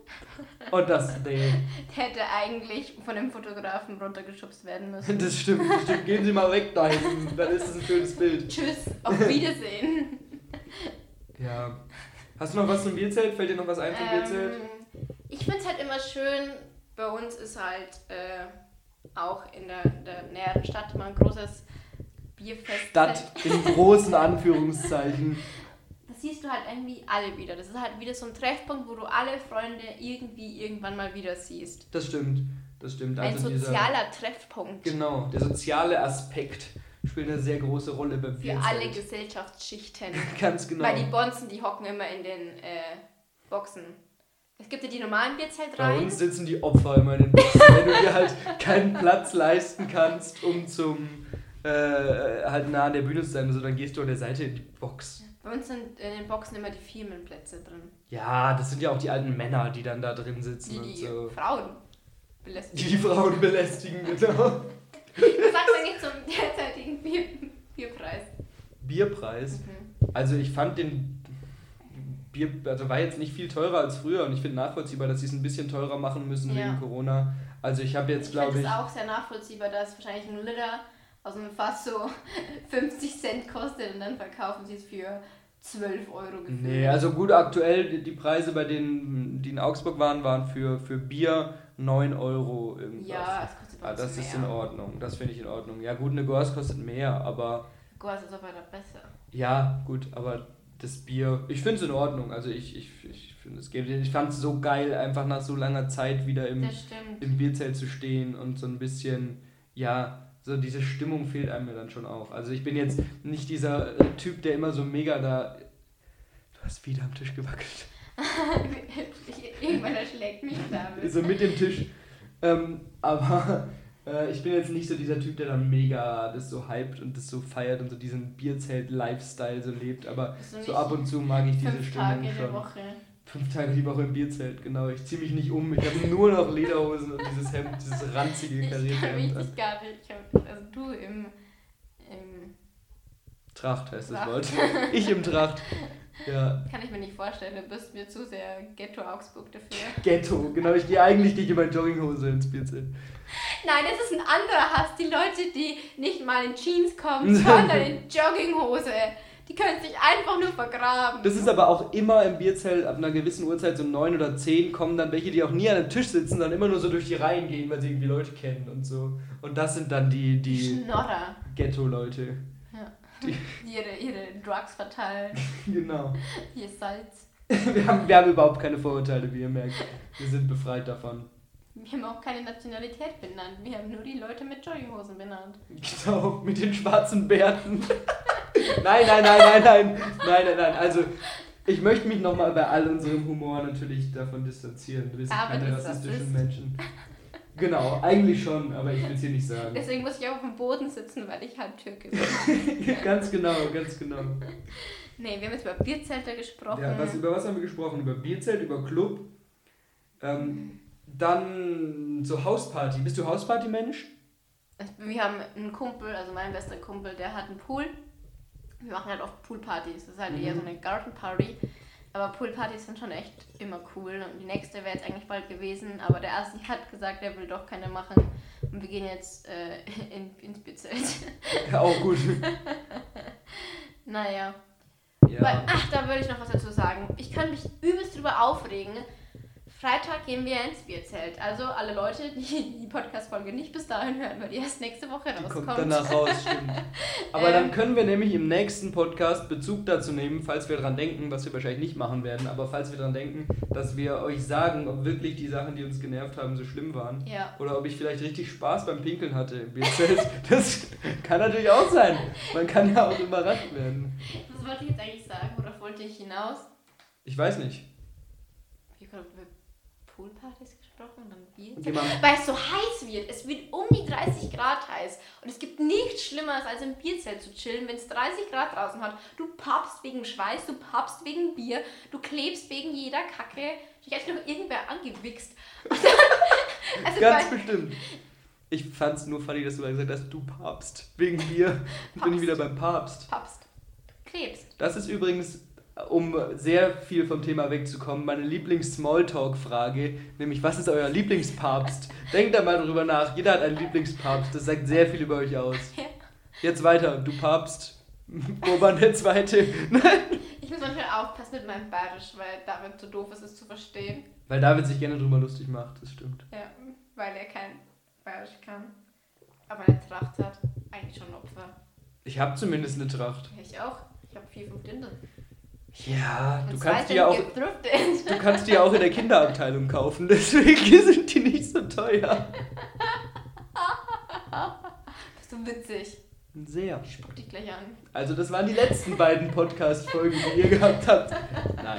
Speaker 2: Und das, nee.
Speaker 1: Der hätte eigentlich von dem Fotografen runtergeschubst werden müssen.
Speaker 2: Das stimmt, das stimmt. Gehen Sie mal weg da hinten, dann ist es ein schönes Bild.
Speaker 1: Tschüss, auf Wiedersehen.
Speaker 2: Ja. Hast du noch was zum Bierzelt? Fällt dir noch was ein zum Bierzelt?
Speaker 1: Ich finde es halt immer schön, bei uns ist halt äh, auch in der, der näheren Stadt immer ein großes Bierfest.
Speaker 2: Stadt in großen Anführungszeichen.
Speaker 1: Das siehst du halt irgendwie alle wieder. Das ist halt wieder so ein Treffpunkt, wo du alle Freunde irgendwie irgendwann mal wieder siehst.
Speaker 2: Das stimmt. Das stimmt.
Speaker 1: Ein
Speaker 2: Also dieser,
Speaker 1: sozialer Treffpunkt.
Speaker 2: genau, der soziale Aspekt spielt eine sehr große Rolle beim
Speaker 1: Für alle
Speaker 2: Bierzelt.
Speaker 1: Gesellschaftsschichten.
Speaker 2: Ganz genau.
Speaker 1: Weil die Bonzen, die hocken immer in den äh, Boxen. Es gibt ja die normalen
Speaker 2: Bei
Speaker 1: Bierzeltreihen.
Speaker 2: uns sitzen die Opfer immer in den Boxen, wenn du dir halt keinen Platz leisten kannst, um zum äh, halt nah an der Bühne zu sein, also dann gehst du an der Seite in die Box.
Speaker 1: Bei uns sind in den Boxen immer die Firmenplätze drin.
Speaker 2: Ja, das sind ja auch die alten Männer, die dann da drin sitzen
Speaker 1: Die
Speaker 2: und
Speaker 1: die
Speaker 2: so.
Speaker 1: Frauen belästigen.
Speaker 2: die Frauen belästigen, genau.
Speaker 1: Was sagst du eigentlich zum derzeitigen Bier Bierpreis?
Speaker 2: Bierpreis.
Speaker 1: Mhm.
Speaker 2: Also ich fand den Bier, also war jetzt nicht viel teurer als früher und ich finde nachvollziehbar, dass sie es ein bisschen teurer machen müssen
Speaker 1: Ja.
Speaker 2: wegen Corona. Also ich habe jetzt,
Speaker 1: Ich finde
Speaker 2: glaube
Speaker 1: es
Speaker 2: ich,
Speaker 1: auch sehr nachvollziehbar, dass wahrscheinlich ein Liter aus einem Fass so 50 Cent kostet und dann verkaufen sie es für 12 Euro gefühlt.
Speaker 2: nee, also gut, aktuell die, Preise bei denen, die in Augsburg waren, waren für, für Bier 9 Euro irgendwas.
Speaker 1: ja, es kostet bei
Speaker 2: Ah, das
Speaker 1: mehr.
Speaker 2: ist in Ordnung, das finde ich in Ordnung. Ja gut, eine Gors kostet mehr, aber
Speaker 1: Gott, ist aber da besser.
Speaker 2: ja gut, aber das Bier, ich finde es in Ordnung. Also ich, ich, ich finde es geht. Ich fand es so geil, einfach nach so langer Zeit wieder im, im Bierzelt zu stehen und so ein bisschen, ja, so diese Stimmung fehlt einem ja dann schon auch. Also ich bin jetzt nicht dieser äh, Typ, der immer so mega da. Du hast wieder am Tisch gewackelt.
Speaker 1: Irgendwann erschlägt mich damit.
Speaker 2: So mit dem Tisch. Ähm, aber äh, ich bin jetzt nicht so dieser Typ, der dann mega das so hypt und das so feiert und so diesen Bierzelt-Lifestyle so lebt. Aber so ab und zu mag ich diese
Speaker 1: Fünf
Speaker 2: Stimmung
Speaker 1: Tage
Speaker 2: schon.
Speaker 1: Woche.
Speaker 2: Fünf Tage die Woche im Bierzelt, genau. Ich ziehe mich nicht um. Ich habe nur noch Lederhosen und dieses Hemd, dieses ranzige
Speaker 1: Ich
Speaker 2: karierte
Speaker 1: kann mich
Speaker 2: Hemd. an.
Speaker 1: nicht gar nicht. Ich hab, also du im, im.
Speaker 2: Tracht heißt das
Speaker 1: Tracht.
Speaker 2: Wort. Ich im Tracht. Ja,
Speaker 1: Kann ich mir nicht vorstellen, du bist mir zu sehr Ghetto Augsburg dafür.
Speaker 2: Ghetto. Genau, ich gehe eigentlich gehe ich in meine Jogginghose ins Bierzelt.
Speaker 1: Nein, das ist ein anderer Hass. Die Leute, die nicht mal in Jeans kommen, sondern in Jogginghose. Die können sich einfach nur vergraben.
Speaker 2: Das ist aber auch immer im Bierzelt ab einer gewissen Uhrzeit, so neun oder zehn, kommen dann welche, die auch nie an einem Tisch sitzen, dann immer nur so durch die Reihen gehen, weil sie irgendwie Leute kennen und so. Und das sind dann die, die
Speaker 1: Schnorrer.
Speaker 2: Ghetto-Leute. Die-
Speaker 1: Ihre, ihre Drugs verteilen,
Speaker 2: Genau.
Speaker 1: ihr Salz.
Speaker 2: Wir haben, wir haben überhaupt keine Vorurteile, wie ihr merkt. Wir sind befreit davon.
Speaker 1: Wir haben auch keine Nationalität benannt. Wir haben nur die Leute mit Jogginghosen benannt.
Speaker 2: Genau, mit den schwarzen Bärten. nein, nein, nein, nein, nein. Nein, nein, nein. Also, ich möchte mich nochmal bei all unserem Humor natürlich davon distanzieren. Wir sind
Speaker 1: Aber
Speaker 2: keine rassistischen
Speaker 1: Rassist.
Speaker 2: Menschen. Genau, eigentlich schon, aber ich will es hier nicht sagen.
Speaker 1: Deswegen muss ich auf dem Boden sitzen, weil ich halb Türke bin.
Speaker 2: ganz genau, ganz genau.
Speaker 1: Nee, wir haben jetzt über Bierzelte gesprochen.
Speaker 2: Ja, was, über was haben wir gesprochen? Über Bierzelt, über Club. Ähm, dann so Hausparty. Bist du Hausparty-Mensch?
Speaker 1: Wir haben einen Kumpel, also mein bester Kumpel, der hat einen Pool. Wir machen halt oft Poolpartys. Das ist halt
Speaker 2: Mhm.
Speaker 1: eher so eine Gartenparty. Aber Poolpartys sind schon echt immer cool. Und die nächste wäre jetzt eigentlich bald gewesen. Aber der Erste hat gesagt, er will doch keine machen. Und wir gehen jetzt äh, in, ins Bierzelt.
Speaker 2: Ja, auch gut.
Speaker 1: naja.
Speaker 2: Ja.
Speaker 1: Weil, ach, da würde ich noch was dazu sagen. Ich kann mich übelst drüber aufregen. Freitag gehen wir ins Bierzelt. Also alle Leute, die die Podcast-Folge nicht bis dahin hören, weil die erst nächste Woche
Speaker 2: Die
Speaker 1: rauskommt.
Speaker 2: kommt danach raus, stimmt. Aber
Speaker 1: Ähm.
Speaker 2: dann können wir nämlich im nächsten Podcast Bezug dazu nehmen, falls wir dran denken, was wir wahrscheinlich nicht machen werden, aber falls wir dran denken, dass wir euch sagen, ob wirklich die Sachen, die uns genervt haben, so schlimm waren.
Speaker 1: Ja.
Speaker 2: Oder ob ich vielleicht richtig Spaß beim Pinkeln hatte. Das kann natürlich auch sein. Man kann ja auch überrascht werden.
Speaker 1: Was wollte ich jetzt eigentlich sagen? Worauf wollte ich hinaus?
Speaker 2: Ich weiß nicht.
Speaker 1: Ich habe über Poolpartys gesprochen dann
Speaker 2: Mal.
Speaker 1: Weil es so heiß wird. Es wird um die 30 Grad heiß. Und es gibt nichts Schlimmeres, als im Bierzelt zu chillen, wenn es 30 Grad draußen hat. Du pappst wegen Schweiß, du pappst wegen Bier, du klebst wegen jeder Kacke. Dich hat noch irgendwer angewichst. Also
Speaker 2: Ganz
Speaker 1: bei,
Speaker 2: bestimmt. Ich fand's nur funny, dass du gesagt hast, du Papst. Wegen Bier. Bin ich
Speaker 1: Papst.
Speaker 2: wieder beim Papst.
Speaker 1: pappst. Klebst.
Speaker 2: Das ist übrigens, um sehr viel vom Thema wegzukommen, meine Lieblings-Smalltalk-Frage, nämlich was ist euer Lieblingspapst? Denkt da mal drüber nach. Jeder hat einen Lieblingspapst. Das sagt sehr viel über euch aus.
Speaker 1: Ja.
Speaker 2: Jetzt weiter. Du Papst. Urban der Zweite.
Speaker 1: Ich muss manchmal aufpassen mit meinem Bayerisch, weil David zu doof ist, es zu verstehen.
Speaker 2: Weil David sich gerne drüber lustig macht. Das stimmt.
Speaker 1: Ja, weil er kein Bayerisch kann. Aber eine Tracht hat. Eigentlich schon ein Opfer.
Speaker 2: Ich habe zumindest eine Tracht.
Speaker 1: Ja, ich auch. Ich habe vier, fünf Dintel.
Speaker 2: Ja, du kannst die ja auch... Du kannst die ja auch in der Kinderabteilung kaufen, deswegen sind die nicht so teuer.
Speaker 1: Bist du witzig.
Speaker 2: Sehr.
Speaker 1: Ich spuck dich gleich an.
Speaker 2: Also das waren die letzten beiden Podcast-Folgen, die ihr gehabt habt. Nein,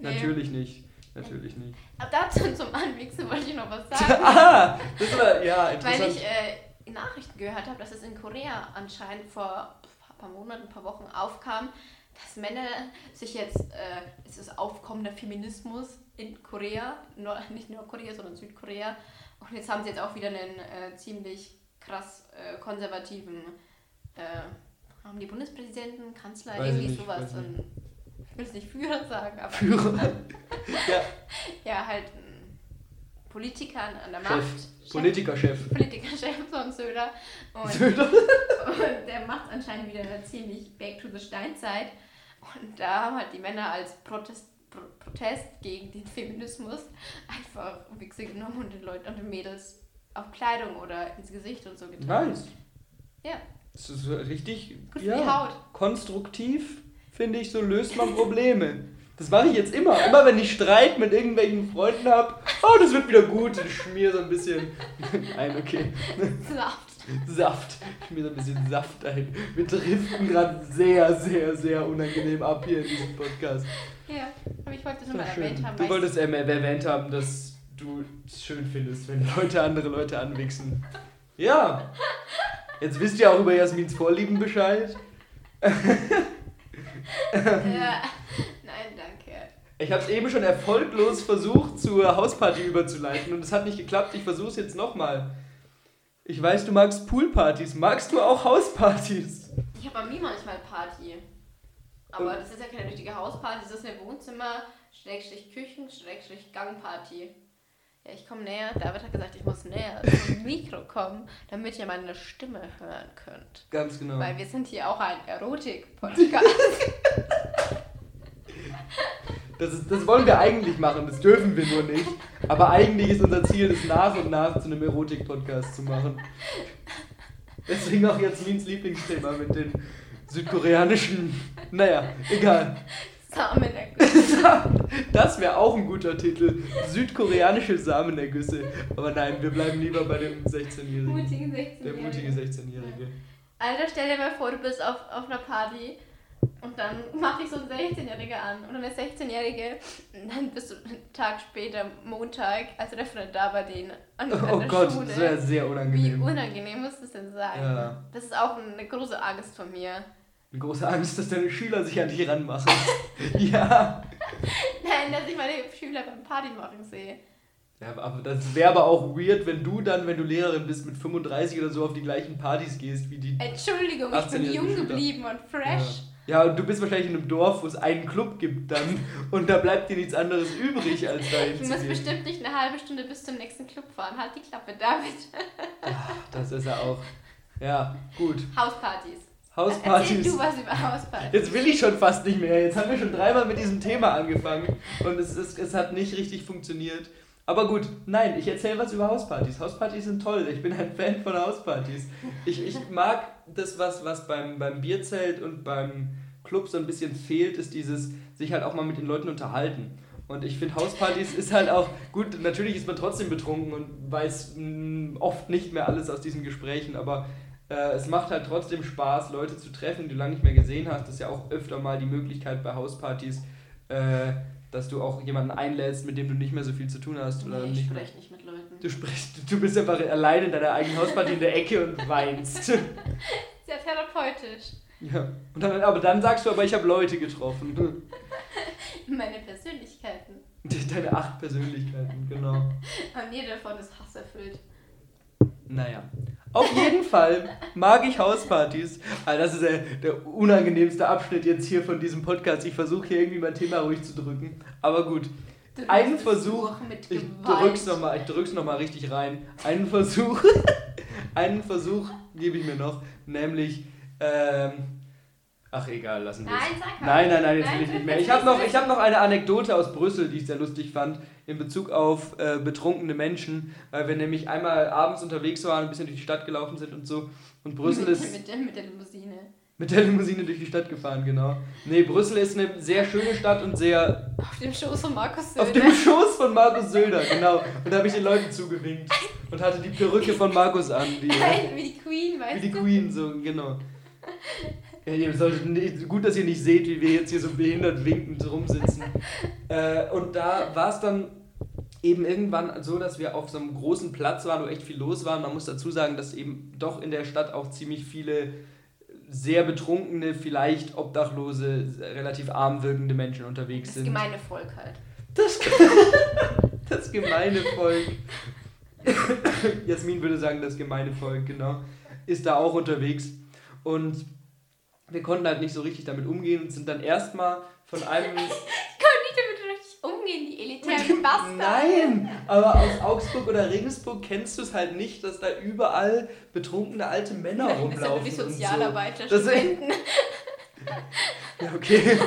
Speaker 1: Nee.
Speaker 2: natürlich nicht. Natürlich nicht.
Speaker 1: Aber dazu zum Anwichsen wollte ich noch was sagen.
Speaker 2: ah, das war, ja,
Speaker 1: weil
Speaker 2: interessant.
Speaker 1: ich äh, Nachrichten gehört habe, dass es in Korea anscheinend vor ein paar Monaten, ein paar Wochen aufkam, dass Männer sich jetzt, äh, es ist aufkommender Feminismus in Korea, nur, nicht nur Korea, sondern Südkorea. Und jetzt haben sie jetzt auch wieder einen äh, ziemlich krass äh, konservativen, äh, haben die Bundespräsidenten, Kanzler,
Speaker 2: Weiß
Speaker 1: irgendwie
Speaker 2: nicht,
Speaker 1: sowas.
Speaker 2: ich
Speaker 1: will es nicht Führer sagen, aber
Speaker 2: Führer. ja,
Speaker 1: ja, halt ein Politiker an der
Speaker 2: Chef.
Speaker 1: Macht. Chef.
Speaker 2: Politikerchef.
Speaker 1: Politikerchef von Söder. Und,
Speaker 2: Söder.
Speaker 1: und der macht anscheinend wieder ziemlich Back to the Steinzeit. Und da haben halt die Männer als Protest, Pro Protest gegen den Feminismus einfach Wichse genommen und den Leuten und den Mädels auf Kleidung oder ins Gesicht und so getan.
Speaker 2: Nice.
Speaker 1: Ja.
Speaker 2: Das ist richtig
Speaker 1: Gut
Speaker 2: ja,
Speaker 1: Haut.
Speaker 2: konstruktiv, finde ich, so löst man Probleme. Das mache ich jetzt immer. Immer wenn ich Streit mit irgendwelchen Freunden habe, oh, das wird wieder gut, ich schmier so ein bisschen. Nein, okay.
Speaker 1: Saft.
Speaker 2: Saft. Ich mir so ein bisschen Saft ein. Wir driften gerade sehr, sehr, sehr unangenehm ab hier in diesem Podcast.
Speaker 1: Ja, aber ich wollte es
Speaker 2: Das
Speaker 1: nur mal
Speaker 2: war schön.
Speaker 1: erwähnt haben.
Speaker 2: Du wolltest ähm, erwähnt haben, dass du es schön findest, wenn Leute andere Leute anwichsen. Ja. Jetzt wisst ihr auch über Jasmins Vorlieben Bescheid.
Speaker 1: ja.
Speaker 2: Ich habe es eben schon erfolglos versucht, zur Hausparty überzuleiten und es hat nicht geklappt. Ich versuche es jetzt nochmal. Ich weiß, du magst Poolpartys. Magst du auch Hauspartys?
Speaker 1: Ich habe bei mir manchmal Party. Aber das ist ja keine richtige Hausparty, das ist eine Wohnzimmer, Schrägstrich Küchen, Schrägstrich Gangparty. Ja, ich komme näher. David hat gesagt, ich muss näher zum Mikro kommen, damit ihr meine Stimme hören könnt.
Speaker 2: Ganz genau.
Speaker 1: Weil wir sind hier auch ein Erotik-Podcast.
Speaker 2: Das, ist, das wollen wir eigentlich machen, das dürfen wir nur nicht. Aber eigentlich ist unser Ziel, das nach und nach zu einem Erotik-Podcast zu machen. Deswegen auch Jasmins Lieblingsthema mit den südkoreanischen. Naja, egal.
Speaker 1: Samenerguss.
Speaker 2: Das wäre auch ein guter Titel. Südkoreanische Samenergüsse. Aber nein, wir bleiben lieber bei dem 16-Jährigen.
Speaker 1: Mutigen
Speaker 2: Der
Speaker 1: 16
Speaker 2: mutige 16-Jährige.
Speaker 1: Alter, stell dir mal vor, du bist auf, auf einer Party und dann macht dich so ein 16-Jähriger an oder eine 16-Jährige und dann bist du einen Tag später, Montag, also der Freund da bei denen an, an
Speaker 2: Oh
Speaker 1: der
Speaker 2: Gott,
Speaker 1: Schule.
Speaker 2: das wäre sehr
Speaker 1: Wie
Speaker 2: unangenehm.
Speaker 1: unangenehm muss das denn sein?
Speaker 2: Ja.
Speaker 1: Das ist auch eine große Angst von mir.
Speaker 2: Eine große Angst, dass deine Schüler sich an dich ranmachen. ja.
Speaker 1: Nein, dass ich meine Schüler beim Party machen sehe.
Speaker 2: Ja, aber das wäre aber auch weird, wenn du dann, wenn du Lehrerin bist, mit 35 oder so auf die gleichen Partys gehst wie die.
Speaker 1: Entschuldigung, ich
Speaker 2: 18
Speaker 1: bin jung
Speaker 2: Schüler.
Speaker 1: geblieben und fresh.
Speaker 2: Ja, und du bist wahrscheinlich in einem Dorf, wo es einen Club gibt dann und da bleibt dir nichts anderes übrig, als da
Speaker 1: Du
Speaker 2: hinzugehen.
Speaker 1: musst bestimmt nicht eine halbe Stunde bis zum nächsten Club fahren. Halt die Klappe, David.
Speaker 2: Das ist er auch. Ja, gut.
Speaker 1: Hauspartys. Erzähl
Speaker 2: Hauspartys.
Speaker 1: du was über Hauspartys.
Speaker 2: Jetzt will ich schon fast nicht mehr. Jetzt haben wir schon dreimal mit diesem Thema angefangen und es, ist, es hat nicht richtig funktioniert. Aber gut, nein, ich erzähle was über Hauspartys. Hauspartys sind toll. Ich bin ein Fan von Hauspartys. Ich, ich mag das, was, was beim, beim Bierzelt und beim Club so ein bisschen fehlt, ist dieses sich halt auch mal mit den Leuten unterhalten. Und ich finde, Hauspartys ist halt auch gut. Natürlich ist man trotzdem betrunken und weiß mh, oft nicht mehr alles aus diesen Gesprächen, aber äh, es macht halt trotzdem Spaß, Leute zu treffen, die du lange nicht mehr gesehen hast. Das ist ja auch öfter mal die Möglichkeit bei Hauspartys, äh, dass du auch jemanden einlädst, mit dem du nicht mehr so viel zu tun hast. Oder
Speaker 1: Nee, ich
Speaker 2: nicht
Speaker 1: spreche nicht mit.
Speaker 2: Du sprichst, du bist einfach allein in deiner eigenen Hausparty in der Ecke und weinst.
Speaker 1: Sehr therapeutisch.
Speaker 2: ja. Und dann, aber dann sagst du aber, ich habe Leute getroffen.
Speaker 1: Meine Persönlichkeiten.
Speaker 2: Deine acht Persönlichkeiten, genau.
Speaker 1: Und jede davon ist hasserfüllt.
Speaker 2: Naja. Auf jeden Fall mag ich Hauspartys. Also das ist der, der unangenehmste Abschnitt jetzt hier von diesem Podcast. Ich versuche hier irgendwie mein Thema ruhig zu drücken. Aber gut.
Speaker 1: Du
Speaker 2: Einen
Speaker 1: es
Speaker 2: Versuch. Ich drück's nochmal, ich drück's noch mal richtig rein. Einen Versuch. einen Versuch gebe ich mir noch. Nämlich. Ähm, ach egal, lassen wir
Speaker 1: Nein, sag mal.
Speaker 2: Nein, nein, nein, jetzt
Speaker 1: Nein,
Speaker 2: will ich nicht mehr. Ich habe noch, ich hab noch eine Anekdote aus Brüssel, die ich sehr lustig fand, in Bezug auf äh, betrunkene Menschen, weil wir nämlich einmal abends unterwegs waren, ein bisschen durch die Stadt gelaufen sind und so. Und Brüssel
Speaker 1: mit,
Speaker 2: ist
Speaker 1: Mit, mit der Limousine.
Speaker 2: Mit der Limousine durch die Stadt gefahren, genau. Nee, Brüssel ist eine sehr schöne Stadt und sehr
Speaker 1: Auf dem Schoß von Markus Söder.
Speaker 2: auf dem Schoß von Markus Söder, genau. Und da habe ich den Leuten zugewinkt und hatte die Perücke von Markus an, die,
Speaker 1: wie die Queen, weißt
Speaker 2: wie die
Speaker 1: du?
Speaker 2: Queen, so, genau. Ja, ihr solltet nicht, gut, dass ihr nicht seht, wie wir jetzt hier so behindert winkend rumsitzen. Äh, und da war es dann eben irgendwann so, dass wir auf so einem großen Platz waren, wo echt viel los war. Man muss dazu sagen, dass eben doch in der Stadt auch ziemlich viele sehr betrunkene, vielleicht obdachlose, relativ arm wirkende Menschen unterwegs
Speaker 1: Das
Speaker 2: sind.
Speaker 1: gemeine Volk halt.
Speaker 2: Das, das gemeine Volk. Jasmin würde sagen, das gemeine Volk, genau. Ist da auch unterwegs. Und wir konnten halt nicht so richtig damit umgehen und sind dann erstmal von einem.
Speaker 1: umgehen, die elitären Bastarde.
Speaker 2: Nein! Aber aus Augsburg oder Regensburg kennst du es halt nicht, dass da überall betrunkene alte Männer
Speaker 1: Das sind nur
Speaker 2: rumlaufen.
Speaker 1: die
Speaker 2: und so.
Speaker 1: Sozialarbeiter,
Speaker 2: Das-
Speaker 1: Studenten.
Speaker 2: Ja, okay.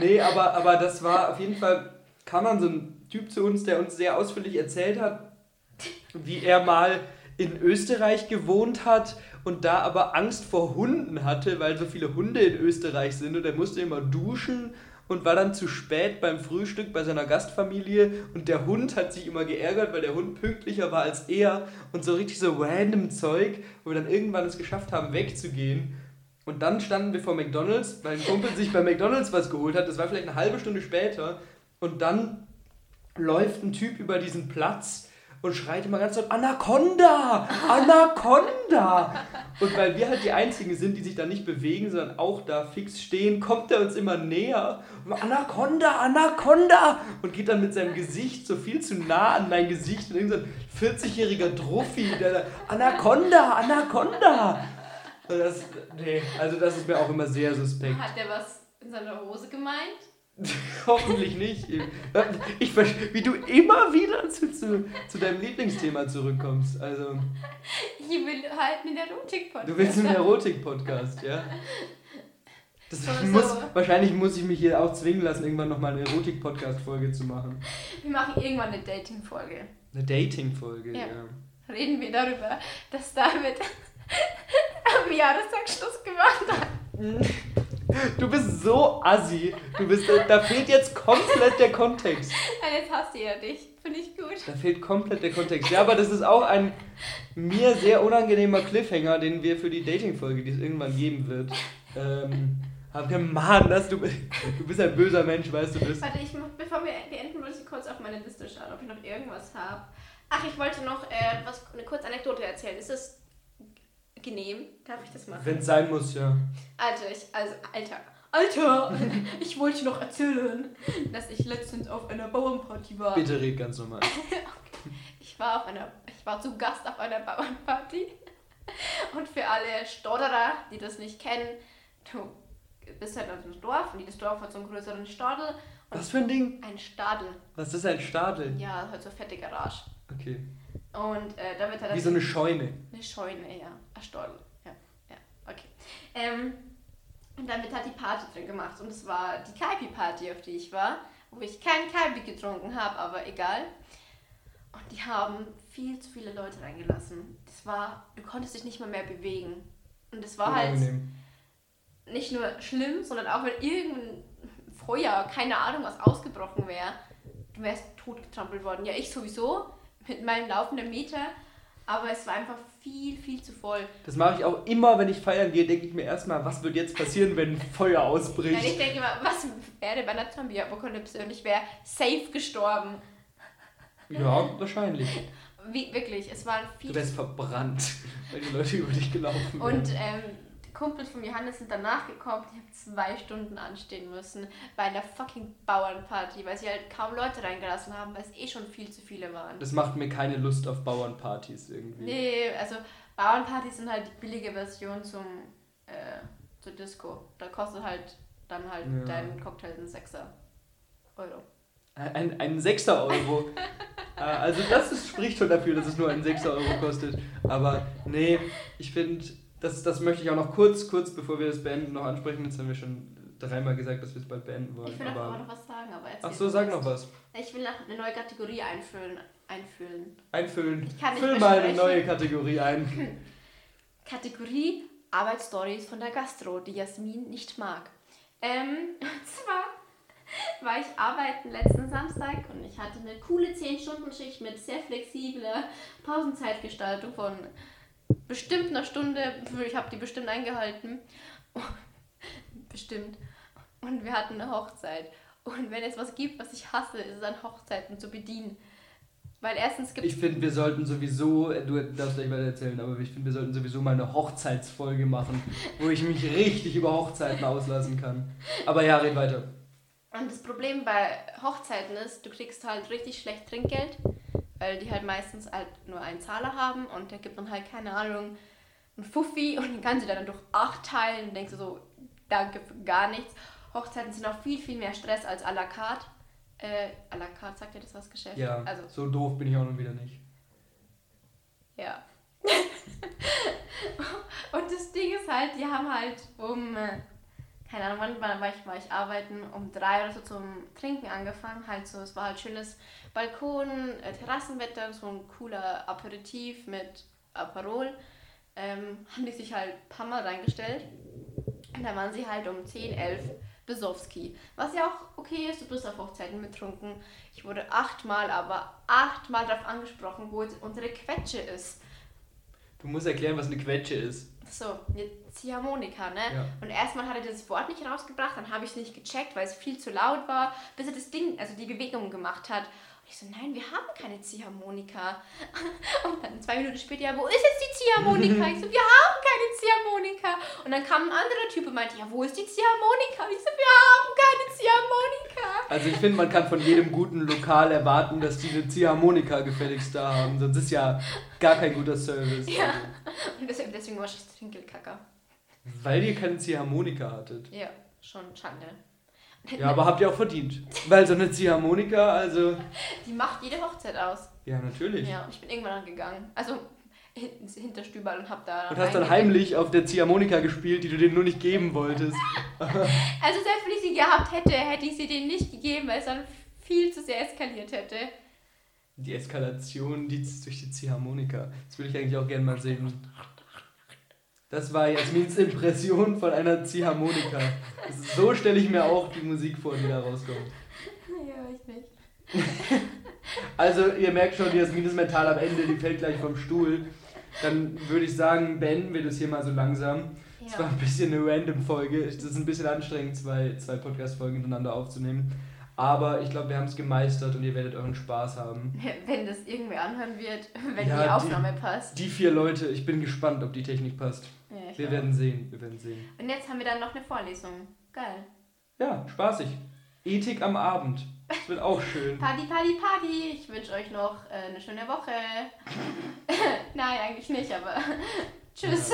Speaker 2: nee, aber, aber das war auf jeden Fall, kam dann so ein Typ zu uns, der uns sehr ausführlich erzählt hat, wie er mal in Österreich gewohnt hat und da aber Angst vor Hunden hatte, weil so viele Hunde in Österreich sind und er musste immer duschen und war dann zu spät beim Frühstück bei seiner Gastfamilie und der Hund hat sich immer geärgert, weil der Hund pünktlicher war als er und so richtig so random Zeug, wo wir dann irgendwann es geschafft haben, wegzugehen. Und dann standen wir vor McDonalds, weil ein Kumpel sich bei McDonalds was geholt hat. Das war vielleicht eine halbe Stunde später. Und dann läuft ein Typ über diesen Platz und schreit immer ganz laut, Anaconda! Anaconda! Und weil wir halt die Einzigen sind, die sich da nicht bewegen, sondern auch da fix stehen, kommt er uns immer näher. Und Anaconda, Anaconda! Und geht dann mit seinem Gesicht so viel zu nah an mein Gesicht. Und irgend so ein 40-jähriger Druffi, der da, Anaconda, Anaconda! Das, nee, also das ist mir auch immer sehr suspekt.
Speaker 1: Hat der was in seiner Hose gemeint?
Speaker 2: Hoffentlich nicht. Ich, wie du immer wieder zu, zu, zu deinem Lieblingsthema zurückkommst. Also,
Speaker 1: ich will halt einen Erotik-Podcast.
Speaker 2: Du willst einen Erotik-Podcast, ja? Das so, muss, so. Wahrscheinlich muss ich mich hier auch zwingen lassen, irgendwann nochmal eine Erotik-Podcast-Folge zu machen.
Speaker 1: Wir machen irgendwann eine Dating-Folge.
Speaker 2: Eine Dating-Folge, ja.
Speaker 1: ja. Reden wir darüber, dass David am Jahrestag Schluss gemacht hat.
Speaker 2: Du bist so assi. Du bist, da fehlt jetzt komplett der Kontext.
Speaker 1: Nein, jetzt hast du ja dich. Finde ich gut.
Speaker 2: Da fehlt komplett der Kontext. Ja, aber das ist auch ein mir sehr unangenehmer Cliffhanger, den wir für die Dating-Folge, die es irgendwann geben wird, ähm, haben wir. Mann, das, du, du bist ein böser Mensch, weißt du das?
Speaker 1: Warte, ich, bevor wir beenden, muss ich kurz auf meine Liste schauen, ob ich noch irgendwas habe. Ach, ich wollte noch äh, was, eine kurze Anekdote erzählen. Ist es genehm? Darf ich das machen?
Speaker 2: Wenn es sein muss, ja.
Speaker 1: Alter, ich, also, Alter. Alter! ich wollte noch erzählen, dass ich letztens auf einer Bauernparty war.
Speaker 2: Bitte red ganz normal.
Speaker 1: Ich war auf einer, ich war zu Gast auf einer Bauernparty. Und für alle Stodderer, die das nicht kennen, du bist halt auf einem Dorf und jedes Dorf hat so einen größeren Stadel.
Speaker 2: Was für ein Ding?
Speaker 1: Ein Stadel.
Speaker 2: Was ist ein Stadel?
Speaker 1: Ja, halt so fette Garage.
Speaker 2: Okay.
Speaker 1: Und äh, damit hat
Speaker 2: Wie so eine Scheune.
Speaker 1: Eine Scheune, ja. Ein Stall. Ja, ja, okay. Ähm, und damit hat die Party drin gemacht. Und es war die Kaipi-Party, auf die ich war, wo ich keinen Kaipi getrunken habe, aber egal. Und die haben viel zu viele Leute reingelassen. Das war, du konntest dich nicht mal mehr bewegen. Und es war halt nicht nur schlimm, sondern auch wenn irgendein Feuer, keine Ahnung, was ausgebrochen wäre, du wärst totgetrampelt worden. Ja, ich sowieso mit meinem laufenden Meter. Aber es war einfach viel, viel zu voll.
Speaker 2: Das mache ich auch immer, wenn ich feiern gehe, denke ich mir erstmal, was wird jetzt passieren, wenn Feuer ausbricht.
Speaker 1: Ja, ich denke immer, was wäre bei einer Zombie-Apokalypse und ich wäre safe gestorben.
Speaker 2: Ja, wahrscheinlich.
Speaker 1: Wie, wirklich, es waren
Speaker 2: viel. Du wärst verbrannt, weil die Leute über dich gelaufen
Speaker 1: wären. Und ähm, Kumpels von Johannes sind danach gekommen, die haben zwei Stunden anstehen müssen bei einer fucking Bauernparty, weil sie halt kaum Leute reingelassen haben, weil es eh schon viel zu viele waren.
Speaker 2: Das macht mir keine Lust auf Bauernpartys irgendwie.
Speaker 1: Nee, also Bauernpartys sind halt die billige Version zum äh, zur Disco. Da kostet halt dann halt ja. dein Cocktail einen Sechser Euro.
Speaker 2: Ein, ein 6 Euro. Äh, also das ist, spricht schon dafür, dass es nur einen 6 Euro kostet. Aber nee, ich finde das, das möchte ich auch noch kurz, kurz bevor wir das beenden, noch ansprechen. Jetzt haben wir schon dreimal gesagt, dass wir es bald beenden wollen.
Speaker 1: Ich will aber, noch was sagen, aber
Speaker 2: Ach so, sag noch was.
Speaker 1: Ich will noch eine neue Kategorie einfüllen. Einfüllen.
Speaker 2: Einfüllen. Ich kann nicht Füll mal eine neue Kategorie ein.
Speaker 1: Kategorie Arbeitsstories von der Gastro, die Jasmin nicht mag. Ähm, und zwar war ich arbeiten letzten Samstag und ich hatte eine coole 10-Stunden-Schicht mit sehr flexibler Pausenzeitgestaltung von bestimmt einer Stunde, ich habe die bestimmt eingehalten. bestimmt. Und wir hatten eine Hochzeit. Und wenn es was gibt, was ich hasse, ist es an Hochzeiten zu bedienen. Weil erstens gibt
Speaker 2: Ich finde, wir sollten sowieso, du darfst gleich weiter erzählen, aber ich finde, wir sollten sowieso mal eine Hochzeitsfolge machen, wo ich mich richtig über Hochzeiten auslassen kann. Aber ja, red weiter.
Speaker 1: Und das Problem bei Hochzeiten ist, du kriegst halt richtig schlecht Trinkgeld weil die halt meistens halt nur einen Zahler haben und der gibt dann halt, keine Ahnung, einen Fuffi und den kannst du dann durch acht teilen und denkst du so, danke für gar nichts. Hochzeiten sind auch viel, viel mehr Stress als à la carte. Äh, à la carte, sagt dir das was Geschäft?
Speaker 2: Ja, also, so doof bin ich auch noch wieder nicht.
Speaker 1: Ja. und das Ding ist halt, die haben halt um äh, keine Ahnung, wann war ich, war ich arbeiten, um drei oder so zum Trinken angefangen. Halt so, es war halt schönes Balkon, äh, Terrassenwetter, so ein cooler Aperitif mit Aperol. Ähm, haben die sich halt ein paar Mal reingestellt. Und da waren sie halt um 10, 11 Besowski. Was ja auch okay ist, du bist auf Hochzeiten betrunken. Ich wurde achtmal, aber achtmal darauf angesprochen, wo unsere Quetsche ist.
Speaker 2: Du musst erklären, was eine Quetsche ist.
Speaker 1: So, eine Ziehharmonika, ne?
Speaker 2: Ja.
Speaker 1: Und erstmal hat er das Wort nicht rausgebracht, dann habe ich es nicht gecheckt, weil es viel zu laut war, bis er das Ding, also die Bewegung gemacht hat. Und ich so, nein, wir haben keine Ziehharmonika. Und dann zwei Minuten später, ja, wo ist jetzt die Ziehharmonika? Ich so, wir haben keine Ziehharmonika. Und dann kam ein anderer Typ und meinte, ja, wo ist die Ziehharmonika? Und ich so, wir haben keine Ziehharmonika.
Speaker 2: Also ich finde, man kann von jedem guten Lokal erwarten, dass die eine Ziehharmonika gefälligst da haben. Sonst ist ja gar kein guter Service.
Speaker 1: Ja. Und deswegen, deswegen war ich Trinkelkacker.
Speaker 2: Weil ihr keine Ziehharmonika hattet.
Speaker 1: Ja, schon Schande.
Speaker 2: Ja, aber habt ihr auch verdient. Weil so eine Ziehharmonika, also...
Speaker 1: Die macht jede Hochzeit aus.
Speaker 2: Ja, natürlich.
Speaker 1: Ja, und ich bin irgendwann gegangen. Also ins Hinterstübel und hab da.
Speaker 2: Und hast dann heimlich auf der Ziehharmonika gespielt, die du denen nur nicht geben wolltest.
Speaker 1: Also selbst wenn ich sie gehabt hätte, hätte ich sie denen nicht gegeben, weil es dann viel zu sehr eskaliert hätte.
Speaker 2: Die Eskalation die durch die Ziehharmonika. Das würde ich eigentlich auch gerne mal sehen. Das war Jasmins Impression von einer Ziehharmonika. So stelle ich mir auch die Musik vor, die da rauskommt.
Speaker 1: Ja, ich nicht.
Speaker 2: Also, ihr merkt schon, Jasmin ist mental am Ende, die fällt gleich vom Stuhl. Dann würde ich sagen, beenden wir das hier mal so langsam. Es war
Speaker 1: Ja.
Speaker 2: ein bisschen eine random Folge. Es ist ein bisschen anstrengend, zwei, zwei Podcast-Folgen hintereinander aufzunehmen. Aber ich glaube, wir haben es gemeistert und ihr werdet euren Spaß haben.
Speaker 1: Wenn das irgendwer anhören wird, wenn
Speaker 2: Ja,
Speaker 1: die
Speaker 2: die-
Speaker 1: Aufnahme passt.
Speaker 2: Die vier Leute, ich bin gespannt, ob die Technik passt.
Speaker 1: Ja,
Speaker 2: Wir
Speaker 1: auch.
Speaker 2: werden sehen, wir werden sehen.
Speaker 1: Und jetzt haben wir dann noch eine Vorlesung. Geil.
Speaker 2: Ja, spaßig. Ethik am Abend. Das wird auch schön.
Speaker 1: Party, Party, Party. Ich wünsche euch noch äh, eine schöne Woche. Nein, eigentlich nicht, aber tschüss.